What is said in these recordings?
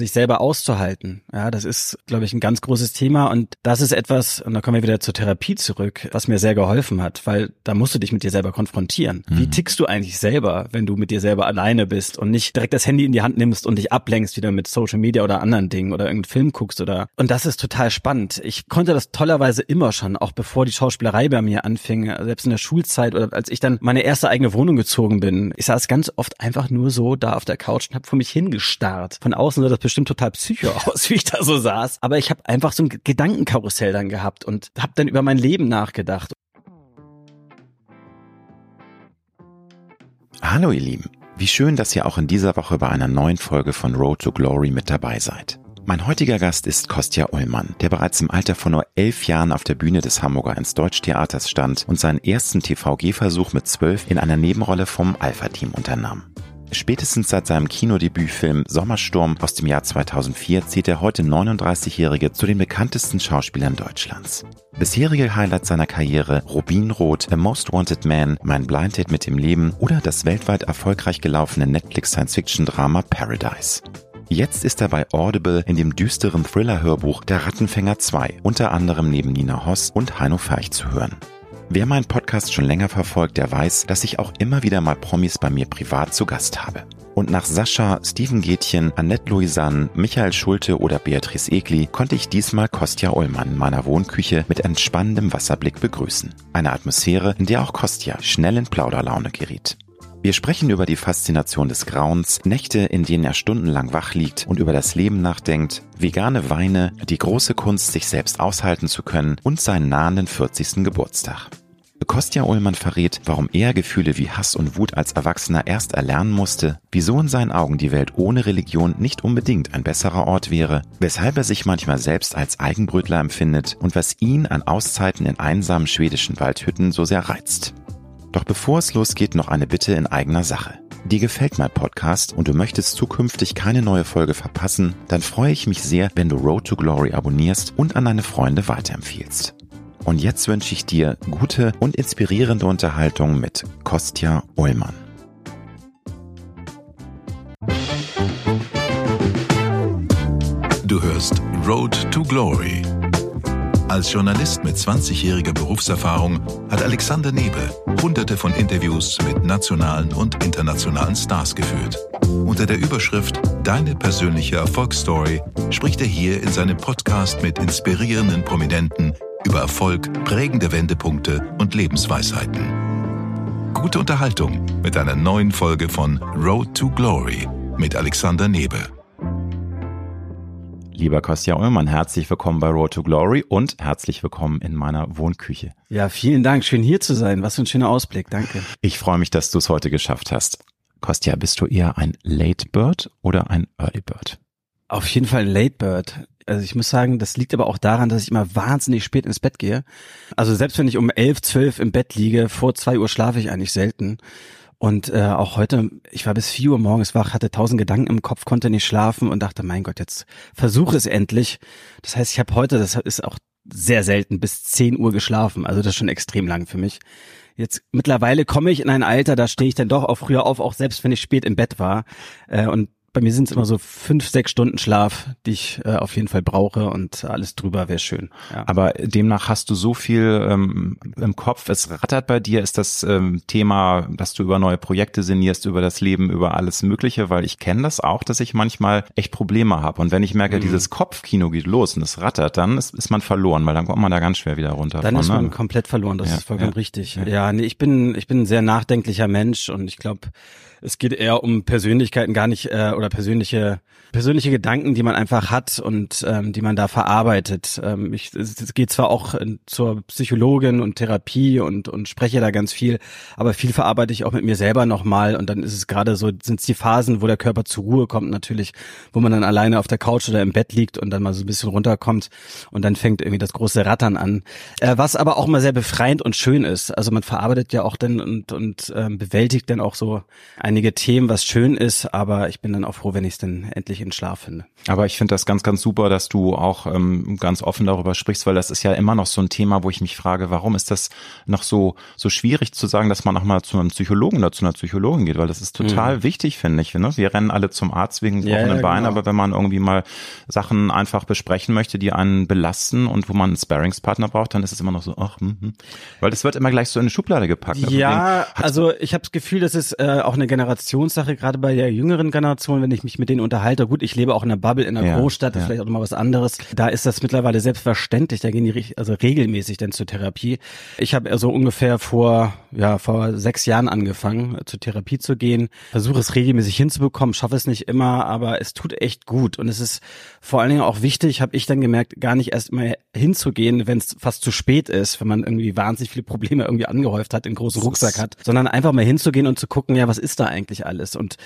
sich selber auszuhalten. Ja, das ist, glaube ich, ein ganz großes Thema und das ist etwas, und da kommen wir wieder zur Therapie zurück, was mir sehr geholfen hat, weil da musst du dich mit dir selber konfrontieren. Mhm. Wie tickst du eigentlich selber, wenn du mit dir selber alleine bist und nicht direkt das Handy in die Hand nimmst und dich ablenkst wieder mit Social Media oder anderen Dingen oder irgendeinen Film guckst oder, und das ist total spannend. Ich konnte das tollerweise immer schon, auch bevor die Schauspielerei bei mir anfing, selbst in der Schulzeit oder als ich dann meine erste eigene Wohnung gezogen bin. Ich saß ganz oft einfach nur so da auf der Couch und habe vor mich hingestarrt. Von außen sah das bestimmt total psycho aus, wie ich da so saß. Aber ich habe einfach so ein Gedankenkarussell dann gehabt und habe dann über mein Leben nachgedacht. Hallo ihr Lieben, wie schön, dass ihr auch in dieser Woche bei einer neuen Folge von Road to Glory mit dabei seid. Mein heutiger Gast ist Kostja Ullmann, der bereits im Alter von nur elf Jahren auf der Bühne des Hamburger ins Deutschtheaters stand und seinen ersten TVG-Versuch mit zwölf in einer Nebenrolle vom Alpha-Team unternahm. Spätestens seit seinem Kinodebütfilm Sommersturm aus dem Jahr 2004 zählt der heute 39-Jährige zu den bekanntesten Schauspielern Deutschlands. Bisherige Highlights seiner Karriere Rubinrot, A Most Wanted Man, Mein Blind Date mit dem Leben oder das weltweit erfolgreich gelaufene Netflix Science-Fiction-Drama Paradise. Jetzt ist er bei Audible in dem düsteren Thriller-Hörbuch Der Rattenfänger 2, unter anderem neben Nina Hoss und Heino Ferch zu hören. Wer meinen Podcast schon länger verfolgt, der weiß, dass ich auch immer wieder mal Promis bei mir privat zu Gast habe. Und nach Sascha, Steven Gätchen, Annette Louisanne, Michael Schulte oder Beatrice Egli konnte ich diesmal Kostja Ullmann in meiner Wohnküche mit entspannendem Wasserblick begrüßen. Eine Atmosphäre, in der auch Kostja schnell in Plauderlaune geriet. Wir sprechen über die Faszination des Grauens, Nächte, in denen er stundenlang wach liegt und über das Leben nachdenkt, vegane Weine, die große Kunst, sich selbst aushalten zu können und seinen nahenden 40. Geburtstag. Kostja Ullmann verrät, warum er Gefühle wie Hass und Wut als Erwachsener erst erlernen musste, wieso in seinen Augen die Welt ohne Religion nicht unbedingt ein besserer Ort wäre, weshalb er sich manchmal selbst als Eigenbrötler empfindet und was ihn an Auszeiten in einsamen schwedischen Waldhütten so sehr reizt. Doch bevor es losgeht, noch eine Bitte in eigener Sache. Dir gefällt mein Podcast und du möchtest zukünftig keine neue Folge verpassen, dann freue ich mich sehr, wenn du Road to Glory abonnierst und an deine Freunde weiterempfiehlst. Und jetzt wünsche ich dir gute und inspirierende Unterhaltung mit Kostja Ullmann. Du hörst Road to Glory. Als Journalist mit 20-jähriger Berufserfahrung hat Alexander Nebe hunderte von Interviews mit nationalen und internationalen Stars geführt. Unter der Überschrift Deine persönliche Erfolgsstory spricht er hier in seinem Podcast mit inspirierenden Prominenten über Erfolg, prägende Wendepunkte und Lebensweisheiten. Gute Unterhaltung mit einer neuen Folge von Road to Glory mit Alexander Nebe. Lieber Kostja Ullmann, herzlich willkommen bei Road to Glory und herzlich willkommen in meiner Wohnküche. Ja, vielen Dank. Schön hier zu sein. Was für ein schöner Ausblick. Danke. Ich freue mich, dass du es heute geschafft hast. Kostja, bist du eher ein Late Bird oder ein Early Bird? Auf jeden Fall ein Late Bird. Also ich muss sagen, das liegt aber auch daran, dass ich immer wahnsinnig spät ins Bett gehe. Also selbst wenn ich um elf, zwölf im Bett liege, vor zwei Uhr schlafe ich eigentlich selten. Und äh, auch heute, ich war bis vier Uhr morgens wach, hatte tausend Gedanken im Kopf, konnte nicht schlafen und dachte, mein Gott, jetzt versuche es endlich. Das heißt, ich habe heute, das ist auch sehr selten, bis zehn Uhr geschlafen. Also das ist schon extrem lang für mich. Jetzt mittlerweile komme ich in ein Alter, da stehe ich dann doch auch früher auf, auch selbst wenn ich spät im Bett war. Äh, und bei mir sind es immer so fünf, sechs Stunden Schlaf, die ich äh, auf jeden Fall brauche und alles drüber wäre schön. Ja. Aber demnach hast du so viel ähm, im Kopf, es rattert bei dir, ist das ähm, Thema, dass du über neue Projekte sinnierst, über das Leben, über alles Mögliche, weil ich kenne das auch, dass ich manchmal echt Probleme habe. Und wenn ich merke, mhm. dieses Kopfkino geht los und es rattert, dann ist, ist man verloren, weil dann kommt man da ganz schwer wieder runter. Dann von, ist man ne? komplett verloren, das ja, ist vollkommen ja, richtig. Ja, nee, ich bin, ich bin ein sehr nachdenklicher Mensch und ich glaube, es geht eher um Persönlichkeiten, gar nicht äh, oder persönliche persönliche Gedanken, die man einfach hat und ähm, die man da verarbeitet. Ähm, ich, es geht zwar auch in, zur Psychologin und Therapie und und spreche da ganz viel, aber viel verarbeite ich auch mit mir selber nochmal und dann ist es gerade so, sind es die Phasen, wo der Körper zur Ruhe kommt natürlich, wo man dann alleine auf der Couch oder im Bett liegt und dann mal so ein bisschen runterkommt und dann fängt irgendwie das große Rattern an. Äh, was aber auch mal sehr befreiend und schön ist. Also man verarbeitet ja auch dann und und ähm, bewältigt dann auch so einige Themen, was schön ist, aber ich bin dann auch froh, wenn ich es dann endlich in Schlaf finde. Aber ich finde das ganz, ganz super, dass du auch ähm, ganz offen darüber sprichst, weil das ist ja immer noch so ein Thema, wo ich mich frage, warum ist das noch so so schwierig zu sagen, dass man auch mal zu einem Psychologen oder zu einer Psychologin geht, weil das ist total mhm. wichtig, finde ich. Ne? Wir rennen alle zum Arzt wegen gebrochenen ja, ja, Beinen, genau. aber wenn man irgendwie mal Sachen einfach besprechen möchte, die einen belasten und wo man einen Sparringspartner braucht, dann ist es immer noch so, ach, hm, hm. weil das wird immer gleich so in eine Schublade gepackt. Ne? Ja, also ich habe das Gefühl, das ist äh, auch eine Generationssache, gerade bei der jüngeren Generation, wenn ich mich mit denen unterhalte. Gut, ich lebe auch in einer Bubble in einer ja, Großstadt, ja. vielleicht auch mal was anderes. Da ist das mittlerweile selbstverständlich. Da gehen die also regelmäßig dann zur Therapie. Ich habe also ungefähr vor ja vor sechs Jahren angefangen, äh, zur Therapie zu gehen. Versuche es regelmäßig hinzubekommen, schaffe es nicht immer, aber es tut echt gut und es ist vor allen Dingen auch wichtig, habe ich dann gemerkt, gar nicht erst mal hinzugehen, wenn es fast zu spät ist, wenn man irgendwie wahnsinnig viele Probleme irgendwie angehäuft hat, einen großen Rucksack hat, sondern einfach mal hinzugehen und zu gucken, ja, was ist da eigentlich alles. Und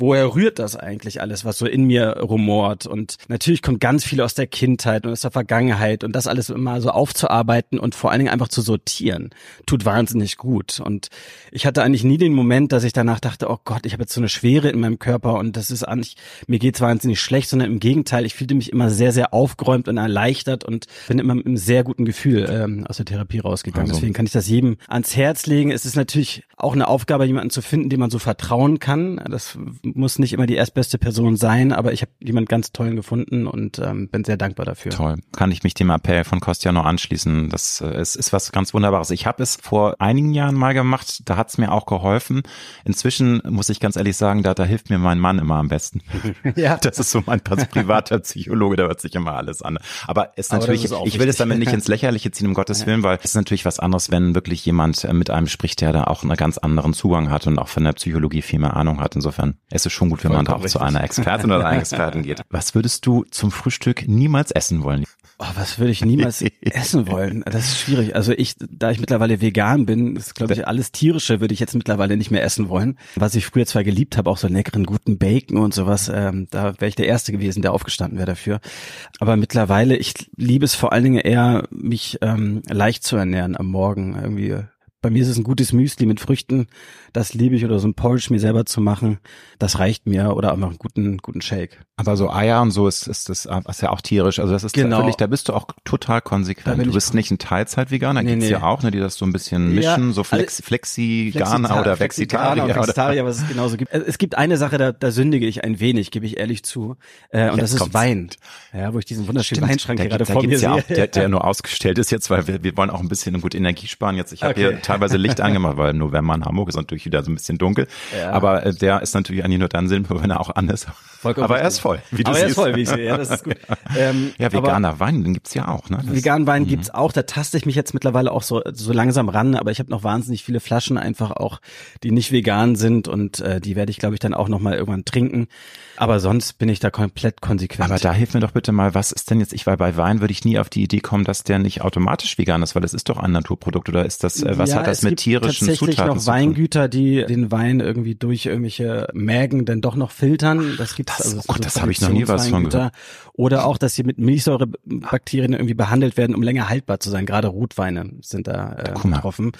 woher rührt das eigentlich alles, was so in mir rumort und natürlich kommt ganz viel aus der Kindheit und aus der Vergangenheit und das alles immer so aufzuarbeiten und vor allen Dingen einfach zu sortieren, tut wahnsinnig gut und ich hatte eigentlich nie den Moment, dass ich danach dachte, oh Gott, ich habe jetzt so eine Schwere in meinem Körper und das ist eigentlich, mir geht's wahnsinnig schlecht, sondern im Gegenteil, ich fühlte mich immer sehr, sehr aufgeräumt und erleichtert und bin immer mit einem sehr guten Gefühl ähm, aus der Therapie rausgegangen. Also. Deswegen kann ich das jedem ans Herz legen. Es ist natürlich auch eine Aufgabe, jemanden zu finden, dem man so vertrauen kann. Das muss nicht immer die erstbeste Person sein, aber ich habe jemand ganz tollen gefunden und ähm, bin sehr dankbar dafür. Toll. Kann ich mich dem Appell von Kostja noch anschließen. Das äh, ist, ist was ganz Wunderbares. Ich habe es vor einigen Jahren mal gemacht, da hat es mir auch geholfen. Inzwischen muss ich ganz ehrlich sagen, da, da hilft mir mein Mann immer am besten. ja. Das ist so mein privater Psychologe, da hört sich immer alles an. Aber es ist natürlich, ist ich will es damit nicht ins Lächerliche ziehen, um Gottes Willen, weil es ist natürlich was anderes, wenn wirklich jemand äh, mit einem spricht, der da auch einen ganz anderen Zugang hat und auch von der Psychologie viel mehr Ahnung hat. Insofern ist es schon gut, wenn man da auch zu einer Expertin oder einem Experten geht. Was würdest du zum Frühstück niemals essen wollen? Oh, was würde ich niemals essen wollen? Das ist schwierig. Also ich, da ich mittlerweile vegan bin, ist glaube ich alles tierische würde ich jetzt mittlerweile nicht mehr essen wollen. Was ich früher zwar geliebt habe, auch so leckeren guten Bacon und sowas, ähm, da wäre ich der Erste gewesen, der aufgestanden wäre dafür. Aber mittlerweile, ich liebe es vor allen Dingen eher, mich ähm, leicht zu ernähren am Morgen irgendwie bei mir ist es ein gutes Müsli mit Früchten, das liebe ich, oder so ein Porridge mir selber zu machen, das reicht mir, oder einfach einen guten, guten Shake. Aber so Eier und so ist, ist das ist ja auch tierisch. Also das ist genau. natürlich, da bist du auch total konsequent. Du bist nicht ein Teilzeit-Veganer, nee, gibt's nee. ja auch, ne, die das so ein bisschen mischen, ja, so Flex, also, Flexi-Ganer oder Flexitarier. Oder Flexitarier, was es genauso gibt. Es gibt eine Sache, da, da sündige ich ein wenig, gebe ich ehrlich zu, äh, und jetzt das ist. Wein. Ja, wo ich diesen wunderschönen Stimmt, Weinschrank da, gerade da vor mir sehe. Ja auch, der, der nur ausgestellt ist jetzt, weil wir, wir wollen auch ein bisschen gut Energie sparen jetzt. Ich habe okay. hier teilweise Licht angemacht, weil im November in Hamburg ist natürlich wieder so ein bisschen dunkel. Ja. Aber äh, der ist natürlich eigentlich nur dann sinnvoll, wenn er auch an ist. Vollkommen aber er ist voll, wie du aber siehst. er ist voll, wie ich sehe. Ja, das ist gut. Ähm, ja, veganer Wein, den gibt's ja auch. Ne? Das, veganen Wein mhm. gibt's auch. Da taste ich mich jetzt mittlerweile auch so, so langsam ran. Aber ich habe noch wahnsinnig viele Flaschen einfach auch, die nicht vegan sind. Und äh, die werde ich, glaube ich, dann auch noch mal irgendwann trinken. Aber sonst bin ich da komplett konsequent. Aber da hilf mir doch bitte mal, was ist denn jetzt, ich war bei Wein, würde ich nie auf die Idee kommen, dass der nicht automatisch vegan ist, weil das ist doch ein Naturprodukt oder ist das, äh, was ja, das mit tierischen tatsächlich Zutaten noch Weingüter, die den Wein irgendwie durch irgendwelche Mägen dann doch noch filtern. Das gibt's das, also. Oh Gott, das habe ich noch nie was von gehört. Oder auch, dass sie mit Milchsäurebakterien irgendwie behandelt werden, um länger haltbar zu sein. Gerade Rotweine sind da äh, betroffen.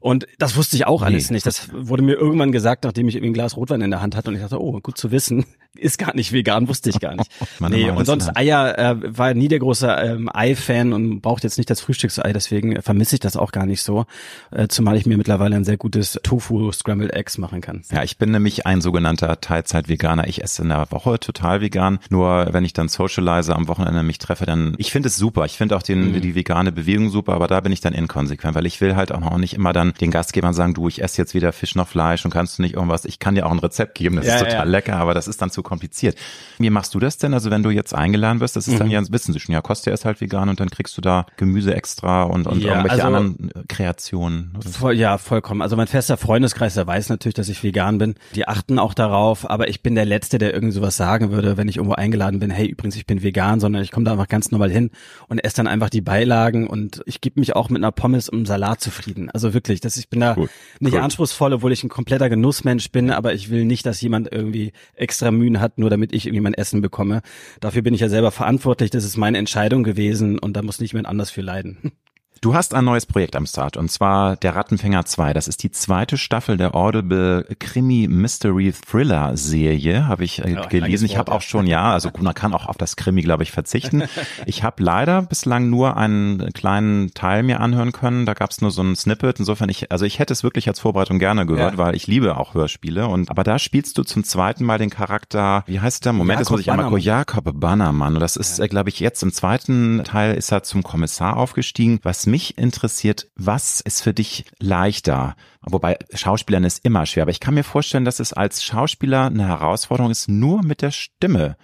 Und das wusste ich auch alles nee. nicht. Das wurde mir irgendwann gesagt, nachdem ich irgendwie ein Glas Rotwein in der Hand hatte und ich dachte, oh, gut zu wissen, ist gar nicht vegan, wusste ich gar nicht. nee, und sonst Eier äh, war nie der große ähm, Ei-Fan und braucht jetzt nicht das Frühstücksei, deswegen vermisse ich das auch gar nicht so, äh, zumal ich mir mittlerweile ein sehr gutes Tofu Scrambled Eggs machen kann. Ja, ich bin nämlich ein sogenannter Teilzeit-Veganer. Ich esse in der Woche total vegan, nur wenn ich dann socialize am Wochenende mich treffe, dann ich finde es super. Ich finde auch den, mhm. die vegane Bewegung super, aber da bin ich dann inkonsequent, weil ich will halt auch noch nicht immer dann den Gastgebern sagen, du, ich esse jetzt weder Fisch noch Fleisch und kannst du nicht irgendwas. Ich kann dir auch ein Rezept geben, das ja, ist total ja. lecker, aber das ist dann zu kompliziert. Wie machst du das denn? Also wenn du jetzt eingeladen wirst, das ist mhm. dann ja, wissen sie schon, ja, Kostja ist halt vegan und dann kriegst du da Gemüse extra und, und ja, irgendwelche also, anderen Kreationen. Voll, ja, vollkommen. Also mein fester Freundeskreis, der weiß natürlich, dass ich vegan bin. Die achten auch darauf, aber ich bin der Letzte, der irgendwie sowas sagen würde, wenn ich irgendwo eingeladen bin, hey, übrigens, ich bin vegan, sondern ich komme da einfach ganz normal hin und esse dann einfach die Beilagen und ich gebe mich auch mit einer Pommes und einem Salat zufrieden. Also wirklich, dass ich bin da cool. nicht cool. anspruchsvoll, obwohl ich ein kompletter Genussmensch bin, aber ich will nicht, dass jemand irgendwie extra Mühen hat, nur damit ich irgendwie mein Essen bekomme. Dafür bin ich ja selber verantwortlich, das ist meine Entscheidung gewesen und da muss nicht jemand anders für leiden. Du hast ein neues Projekt am Start und zwar der Rattenfänger 2. Das ist die zweite Staffel der Audible Krimi Mystery Thriller Serie, habe ich äh, gelesen. Ich habe auch schon, ja, also man kann auch auf das Krimi, glaube ich, verzichten. ich habe leider bislang nur einen kleinen Teil mir anhören können. Da gab es nur so ein Snippet. Insofern, ich, also ich hätte es wirklich als Vorbereitung gerne gehört, ja. weil ich liebe auch Hörspiele. Und aber da spielst du zum zweiten Mal den Charakter, wie heißt der? Moment, Jakob jetzt muss ich einmal Jakob Bannermann. Und das ist, ja. äh, glaube ich, jetzt im zweiten Teil ist er zum Kommissar aufgestiegen. Was mich interessiert, was ist für dich leichter? Wobei Schauspielern ist immer schwer, aber ich kann mir vorstellen, dass es als Schauspieler eine Herausforderung ist, nur mit der Stimme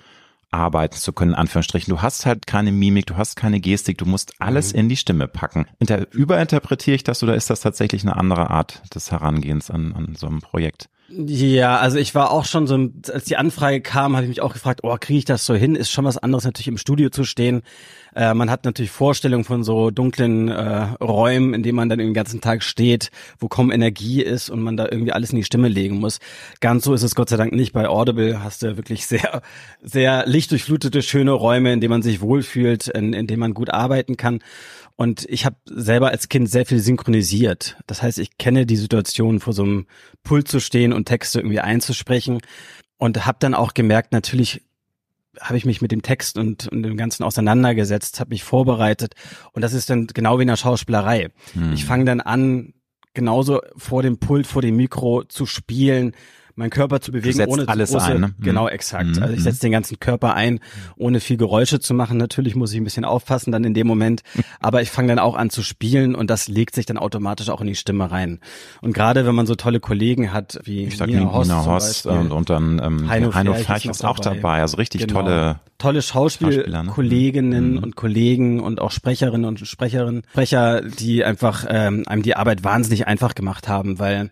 arbeiten zu können, in Anführungsstrichen. Du hast halt keine Mimik, du hast keine Gestik, du musst alles mhm. in die Stimme packen. Inter überinterpretiere ich das oder ist das tatsächlich eine andere Art des Herangehens an, an so einem Projekt? Ja, also ich war auch schon so, als die Anfrage kam, habe ich mich auch gefragt, oh, kriege ich das so hin? Ist schon was anderes natürlich im Studio zu stehen. Äh, man hat natürlich Vorstellungen von so dunklen äh, Räumen, in denen man dann den ganzen Tag steht, wo kaum Energie ist und man da irgendwie alles in die Stimme legen muss. Ganz so ist es Gott sei Dank nicht. Bei Audible hast du wirklich sehr, sehr lichtdurchflutete, schöne Räume, in denen man sich wohlfühlt, in, in denen man gut arbeiten kann. Und ich habe selber als Kind sehr viel synchronisiert. Das heißt, ich kenne die Situation, vor so einem Pult zu stehen und Texte irgendwie einzusprechen. Und habe dann auch gemerkt, natürlich habe ich mich mit dem Text und, und dem Ganzen auseinandergesetzt, habe mich vorbereitet. Und das ist dann genau wie in der Schauspielerei. Hm. Ich fange dann an, genauso vor dem Pult, vor dem Mikro zu spielen, meinen Körper zu bewegen, ohne alles große, ein, ne? genau mhm. exakt. Mhm. Also ich setze den ganzen Körper ein, ohne viel Geräusche zu machen. Natürlich muss ich ein bisschen aufpassen dann in dem Moment, aber ich fange dann auch an zu spielen und das legt sich dann automatisch auch in die Stimme rein. Und gerade wenn man so tolle Kollegen hat wie ich sag Nina Hoss, Nina Hoss und, und dann ähm, Heino, Heino Ferch ist auch dabei. dabei. Also richtig genau. tolle tolle Schauspielkolleginnen ne? mhm. und Kollegen und auch Sprecherinnen und Sprecherinnen, Sprecher, die einfach ähm, einem die Arbeit wahnsinnig einfach gemacht haben, weil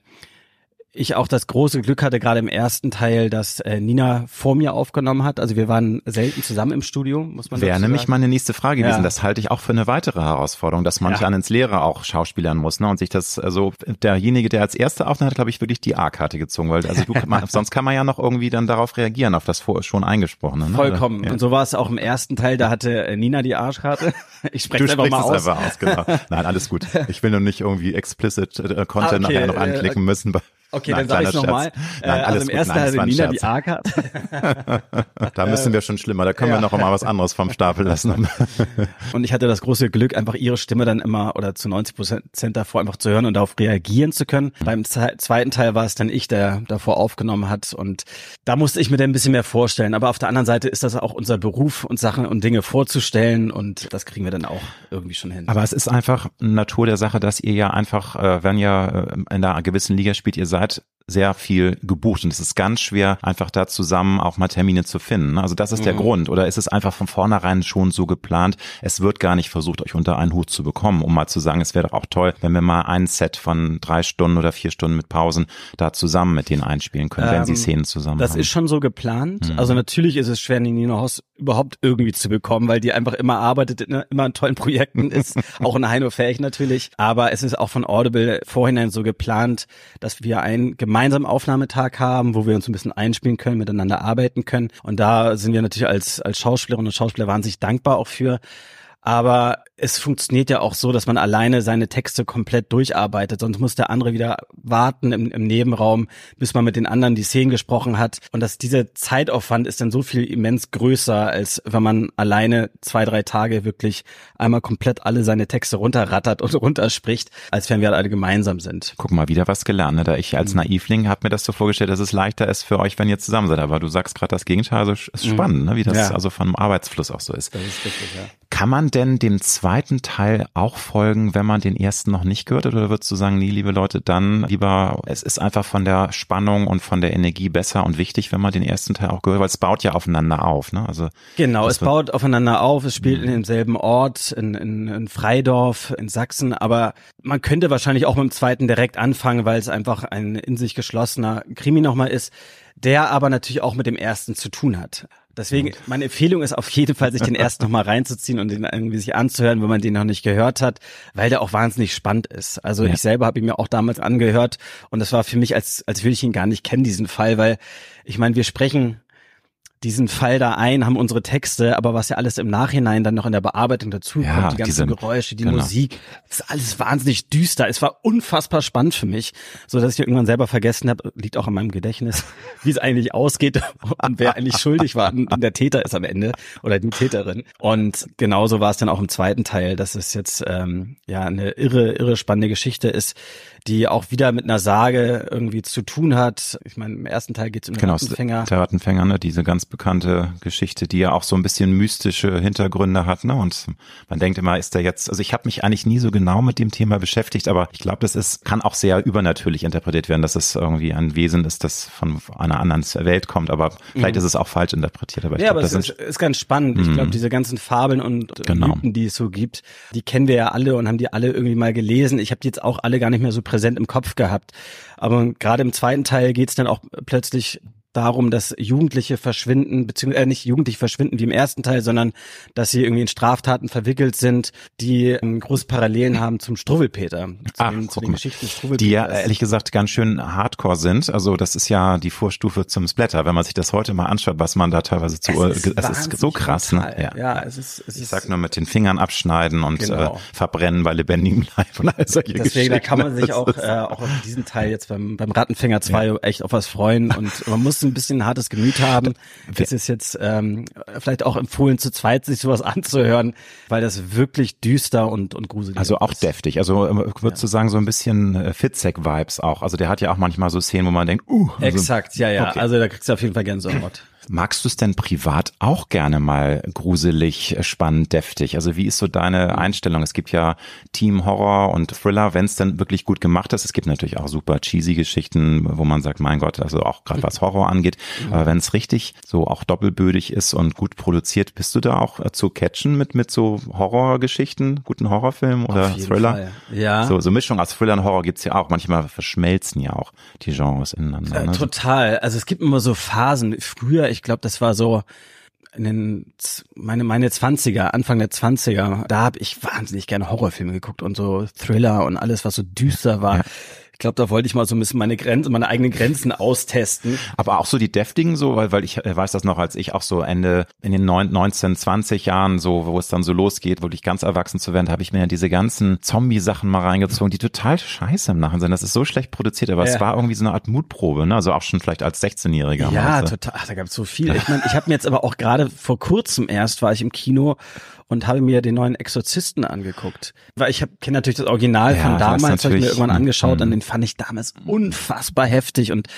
ich auch das große Glück hatte, gerade im ersten Teil, dass äh, Nina vor mir aufgenommen hat. Also wir waren selten zusammen im Studio, muss man Wäre nämlich meine nächste Frage gewesen. Ja. Das halte ich auch für eine weitere Herausforderung, dass manche ja. ins Leere auch schauspielern muss. Ne? Und sich das, also derjenige, der als Erster aufnimmt, hat, glaube ich, wirklich die A-Karte gezogen. Weil also du, man, sonst kann man ja noch irgendwie dann darauf reagieren, auf das vor, schon eingesprochene. Ne? Vollkommen. Ja. Und so war es auch im ersten Teil, da hatte äh, Nina die Arschkarte. Ich spreche einfach mal aus. Einfach aus genau. Nein, alles gut. Ich will nur nicht irgendwie explicit äh, Content okay, nachher noch anklicken äh, müssen. Okay, Nein, dann sage ich nochmal. Äh, also im ersten Teil hatte Nina die A-Card. da müssen wir schon schlimmer. Da können ja. wir noch mal was anderes vom Stapel lassen. und ich hatte das große Glück, einfach ihre Stimme dann immer oder zu 90 Prozent davor einfach zu hören und darauf reagieren zu können. Mhm. Beim zweiten Teil war es dann ich, der davor aufgenommen hat. Und da musste ich mir dann ein bisschen mehr vorstellen. Aber auf der anderen Seite ist das auch unser Beruf und Sachen und Dinge vorzustellen. Und das kriegen wir dann auch irgendwie schon hin. Aber es ist einfach Natur der Sache, dass ihr ja einfach, äh, wenn ihr äh, in einer gewissen Liga spielt, ihr seid hat sehr viel gebucht und es ist ganz schwer, einfach da zusammen auch mal Termine zu finden. Also das ist mhm. der Grund. Oder ist es einfach von vornherein schon so geplant, es wird gar nicht versucht, euch unter einen Hut zu bekommen, um mal zu sagen, es wäre doch auch toll, wenn wir mal ein Set von drei Stunden oder vier Stunden mit Pausen da zusammen mit denen einspielen können, ähm, wenn sie ähm, Szenen zusammen Das haben. ist schon so geplant. Mhm. Also natürlich ist es schwer, Nino Haus überhaupt irgendwie zu bekommen, weil die einfach immer arbeitet, immer an tollen Projekten ist, auch in Heino Fähig natürlich. Aber es ist auch von Audible vorhinein so geplant, dass wir einen gemeinsamen Aufnahmetag haben, wo wir uns ein bisschen einspielen können, miteinander arbeiten können. Und da sind wir natürlich als, als Schauspielerinnen und Schauspieler wahnsinnig dankbar auch für. Aber es funktioniert ja auch so, dass man alleine seine Texte komplett durcharbeitet. Sonst muss der andere wieder warten im, im, Nebenraum, bis man mit den anderen die Szenen gesprochen hat. Und dass dieser Zeitaufwand ist dann so viel immens größer, als wenn man alleine zwei, drei Tage wirklich einmal komplett alle seine Texte runterrattert und runterspricht, als wenn wir alle gemeinsam sind. Guck mal, wieder was gelernt. Ne? Da ich als mhm. Naivling habe mir das so vorgestellt, dass es leichter ist für euch, wenn ihr zusammen seid. Aber du sagst gerade das Gegenteil. Also ist mhm. spannend, ne? wie das ja. also vom Arbeitsfluss auch so ist. Das ist richtig, ja. Kann man denn dem zweiten Teil auch folgen, wenn man den ersten noch nicht gehört hat? Oder würdest du sagen, nee, liebe Leute, dann lieber, es ist einfach von der Spannung und von der Energie besser und wichtig, wenn man den ersten Teil auch gehört, weil es baut ja aufeinander auf, ne? Also Genau, es baut aufeinander auf, es spielt mhm. in demselben Ort, in, in, in Freidorf, in Sachsen, aber man könnte wahrscheinlich auch mit dem zweiten direkt anfangen, weil es einfach ein in sich geschlossener Krimi nochmal ist, der aber natürlich auch mit dem ersten zu tun hat. Deswegen, meine Empfehlung ist auf jeden Fall, sich den erst nochmal reinzuziehen und den irgendwie sich anzuhören, wenn man den noch nicht gehört hat, weil der auch wahnsinnig spannend ist. Also ja. ich selber habe ihn mir auch damals angehört und das war für mich, als, als würde ich ihn gar nicht kennen, diesen Fall, weil ich meine, wir sprechen diesen Fall da ein, haben unsere Texte, aber was ja alles im Nachhinein dann noch in der Bearbeitung dazu Ja, kommt, die ganzen diese- Geräusche, die genau. Musik, ist alles wahnsinnig düster. Es war unfassbar spannend für mich, so dass ich irgendwann selber vergessen habe, liegt auch in meinem Gedächtnis, wie es eigentlich ausgeht und wer eigentlich schuldig war und der Täter ist am Ende oder die Täterin. Und genauso war es dann auch im zweiten Teil, dass es jetzt ähm, ja eine irre, irre spannende Geschichte ist, die auch wieder mit einer Sage irgendwie zu tun hat. Ich meine, im ersten Teil geht es um den Genau, Rattenfänger. der Rattenfänger, ne, diese ganz bekannte Geschichte, die ja auch so ein bisschen mystische Hintergründe hat, ne? Und man denkt immer, ist der jetzt, also ich habe mich eigentlich nie so genau mit dem Thema beschäftigt, aber ich glaube, das ist, kann auch sehr übernatürlich interpretiert werden, dass es irgendwie ein Wesen ist, das von einer anderen Welt kommt, aber vielleicht ist es auch falsch interpretiert, aber ich Mhm. ja, glaube, aber das es ist, ist ganz spannend. Ich glaube, diese ganzen Fabeln und Genau. Mythen, die es so gibt, die kennen wir ja alle und haben die alle irgendwie mal gelesen. Ich habe die jetzt auch alle gar nicht mehr so präsent im Kopf gehabt. Aber gerade im zweiten Teil geht es dann auch plötzlich darum, dass Jugendliche verschwinden, beziehungsweise äh, nicht Jugendliche verschwinden wie im ersten Teil, sondern dass sie irgendwie in Straftaten verwickelt sind, die ähm, große Parallelen haben zum Struwwelpeter, zu, Ach, den, zu den. Geschichten des die ja Struwwelpeters. ehrlich gesagt ganz schön hardcore sind. Also das ist ja die Vorstufe zum Splatter. Wenn man sich das heute mal anschaut, was man da teilweise zu, es ist, wahnsinnig so krass, ne? brutal. Ja, es ist, es Ich ist sag nur mit den Fingern abschneiden und Genau. äh, verbrennen bei lebendigem Leib und all solche Deswegen, da kann man sich auch, ist- äh, auch auf diesen Teil jetzt beim, beim Rattenfänger 2 echt auf was freuen und man muss ein bisschen ein hartes Gemüt haben. Es ist jetzt ähm, vielleicht auch empfohlen, zu zweit sich sowas anzuhören, weil das wirklich düster und, und gruselig Also auch ist. deftig. Also äh, würdest du sagen, so ein bisschen äh, Fitzek-Vibes auch. Also der hat ja auch manchmal so Szenen, wo man denkt, uh. Also, Exakt, ja, ja. Okay. Also da kriegst du auf jeden Fall Gänsehaut. Magst du es denn privat auch gerne mal gruselig, äh, spannend, deftig? Also wie ist so deine Einstellung? Es gibt ja Team Horror und Thriller, wenn es dann wirklich gut gemacht ist. Es gibt natürlich auch super cheesy Geschichten, wo man sagt, mein Gott, also auch gerade was Horror angeht. Aber wenn es richtig so auch doppelbödig ist und gut produziert, bist du da auch äh, zu catchen mit mit so Horrorgeschichten, guten Horrorfilmen oder Thriller? Fall. Ja. So, so Mischung aus Thriller und Horror gibt's ja auch. Manchmal verschmelzen ja auch die Genres ineinander. Äh, ne? total. Also es gibt immer so Phasen. Früher, ich glaube, das war so in den meine meine 20er, Anfang der 20er, da habe ich wahnsinnig gerne Horrorfilme geguckt und so Thriller und alles, was so düster war. Ich glaube, da wollte ich mal so ein bisschen meine Grenzen, meine eigenen Grenzen austesten. Aber auch so die deftigen so, weil, weil ich äh, weiß das noch, als ich auch so Ende in den neun- 19, 20 Jahren so, wo es dann so losgeht, wirklich ganz erwachsen zu werden, habe ich mir ja diese ganzen Zombie-Sachen mal reingezogen, die total scheiße im Nachhinein sind. Das ist so schlecht produziert, aber es Ja. war irgendwie so eine Art Mutprobe, ne? Also auch schon vielleicht als 16-Jähriger. Ja, du? total. Ach, da gab es so viel. Ich meine, ich habe mir jetzt aber auch gerade vor kurzem erst war ich im Kino und habe mir den neuen Exorzisten angeguckt. Weil ich kenne natürlich das Original Ja, von damals, habe ich mir irgendwann angeschaut Mhm. und den fand ich damals unfassbar heftig. Und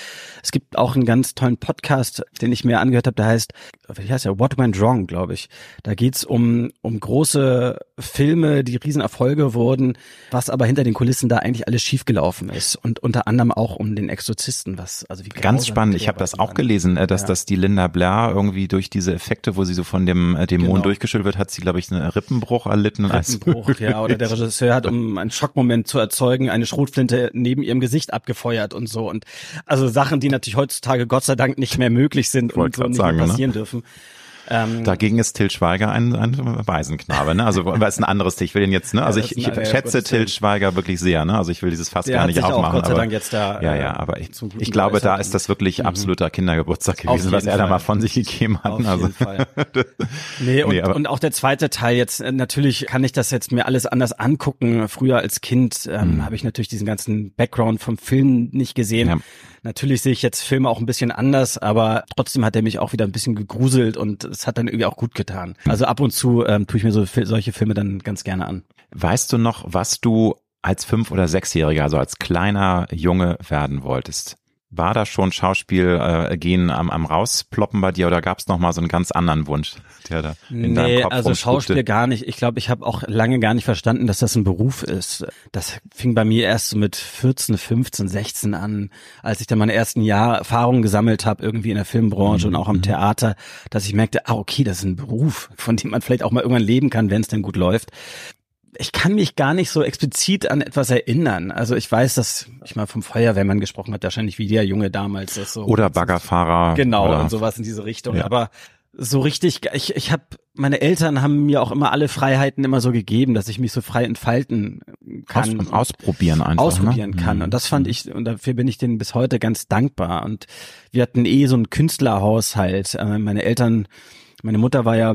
es gibt auch einen ganz tollen Podcast, den ich mir angehört habe, der heißt, wie heißt der? What Went Wrong, glaube ich. Da geht's um, um große Filme, die Riesenerfolge wurden, was aber hinter den Kulissen da eigentlich alles schiefgelaufen ist. Und unter anderem auch um den Exorzisten, was also wie Ganz spannend. Ich habe das auch gelesen, äh, dass Ja. dass die Linda Blair irgendwie durch diese Effekte, wo sie so von dem äh, Dämon Genau. durchgeschüttelt wird, hat sie, glaube ich, einen Rippenbruch erlitten. Rippenbruch, ja, oder der Regisseur hat, um einen Schockmoment zu erzeugen, eine Schrotflinte neben ihrem Gesicht abgefeuert und so. Und also Sachen, die natürlich heutzutage Gott sei Dank nicht mehr möglich sind und so nicht sagen, mehr ne? passieren dürfen. Ähm, Dagegen ist Till Schweiger ein, ein Waisenknabe, ne? Also, weil es ein anderes, ich will ihn jetzt, ne? Also Ja, ich, ist ich schätze Till. Schweiger wirklich sehr, ne? Also ich will dieses Fass Der gar nicht aufmachen. Gott sei aber, Dank jetzt da, ja, äh, ja, aber ich, ich glaube, da ist das wirklich absoluter Kindergeburtstag gewesen, was er da Fall. mal von sich gegeben hat. Auf also, jeden Fall. Nee, und, Nee, aber- und auch der zweite Teil jetzt, äh, natürlich kann ich das jetzt mir alles anders angucken. Früher als Kind ähm, habe ich natürlich diesen ganzen Background vom Film nicht gesehen. Ja. Natürlich sehe ich jetzt Filme auch ein bisschen anders, aber trotzdem hat er mich auch wieder ein bisschen gegruselt und es hat dann irgendwie auch gut getan. Also ab und zu ähm, tue ich mir so solche Filme dann ganz gerne an. Weißt du noch, was du als Fünf- oder Sechsjähriger, also als kleiner Junge werden wolltest? War da schon Schauspiel äh, gehen am, am rausploppen bei dir oder gab es noch mal so einen ganz anderen Wunsch, der da in deinem Nee, Kopf also? Schauspiel gar nicht. Ich glaube, ich habe auch lange gar nicht verstanden, dass das ein Beruf ist. Das fing bei mir erst so mit 14, 15, 16 an, als ich dann meine ersten Jahr Erfahrungen gesammelt habe, irgendwie in der Filmbranche und auch am Theater, dass ich merkte, ah, okay, das ist ein Beruf, von dem man vielleicht auch mal irgendwann leben kann, wenn es denn gut läuft. Ich kann mich gar nicht so explizit an etwas erinnern. Also ich weiß, dass ich mal vom Feuerwehrmann gesprochen hat, wahrscheinlich wie der Junge damals. Das so Oder Baggerfahrer. Genau, oder, und sowas in diese Richtung. Ja. Aber so richtig, ich, ich habe meine Eltern haben mir auch immer alle Freiheiten immer so gegeben, dass ich mich so frei entfalten kann. Aus, ausprobieren einfach. Ne? Ausprobieren ne? kann. Und das fand ich, und dafür bin ich denen bis heute ganz dankbar. Und wir hatten eh so einen Künstlerhaushalt. Äh, meine Eltern, meine Mutter war ja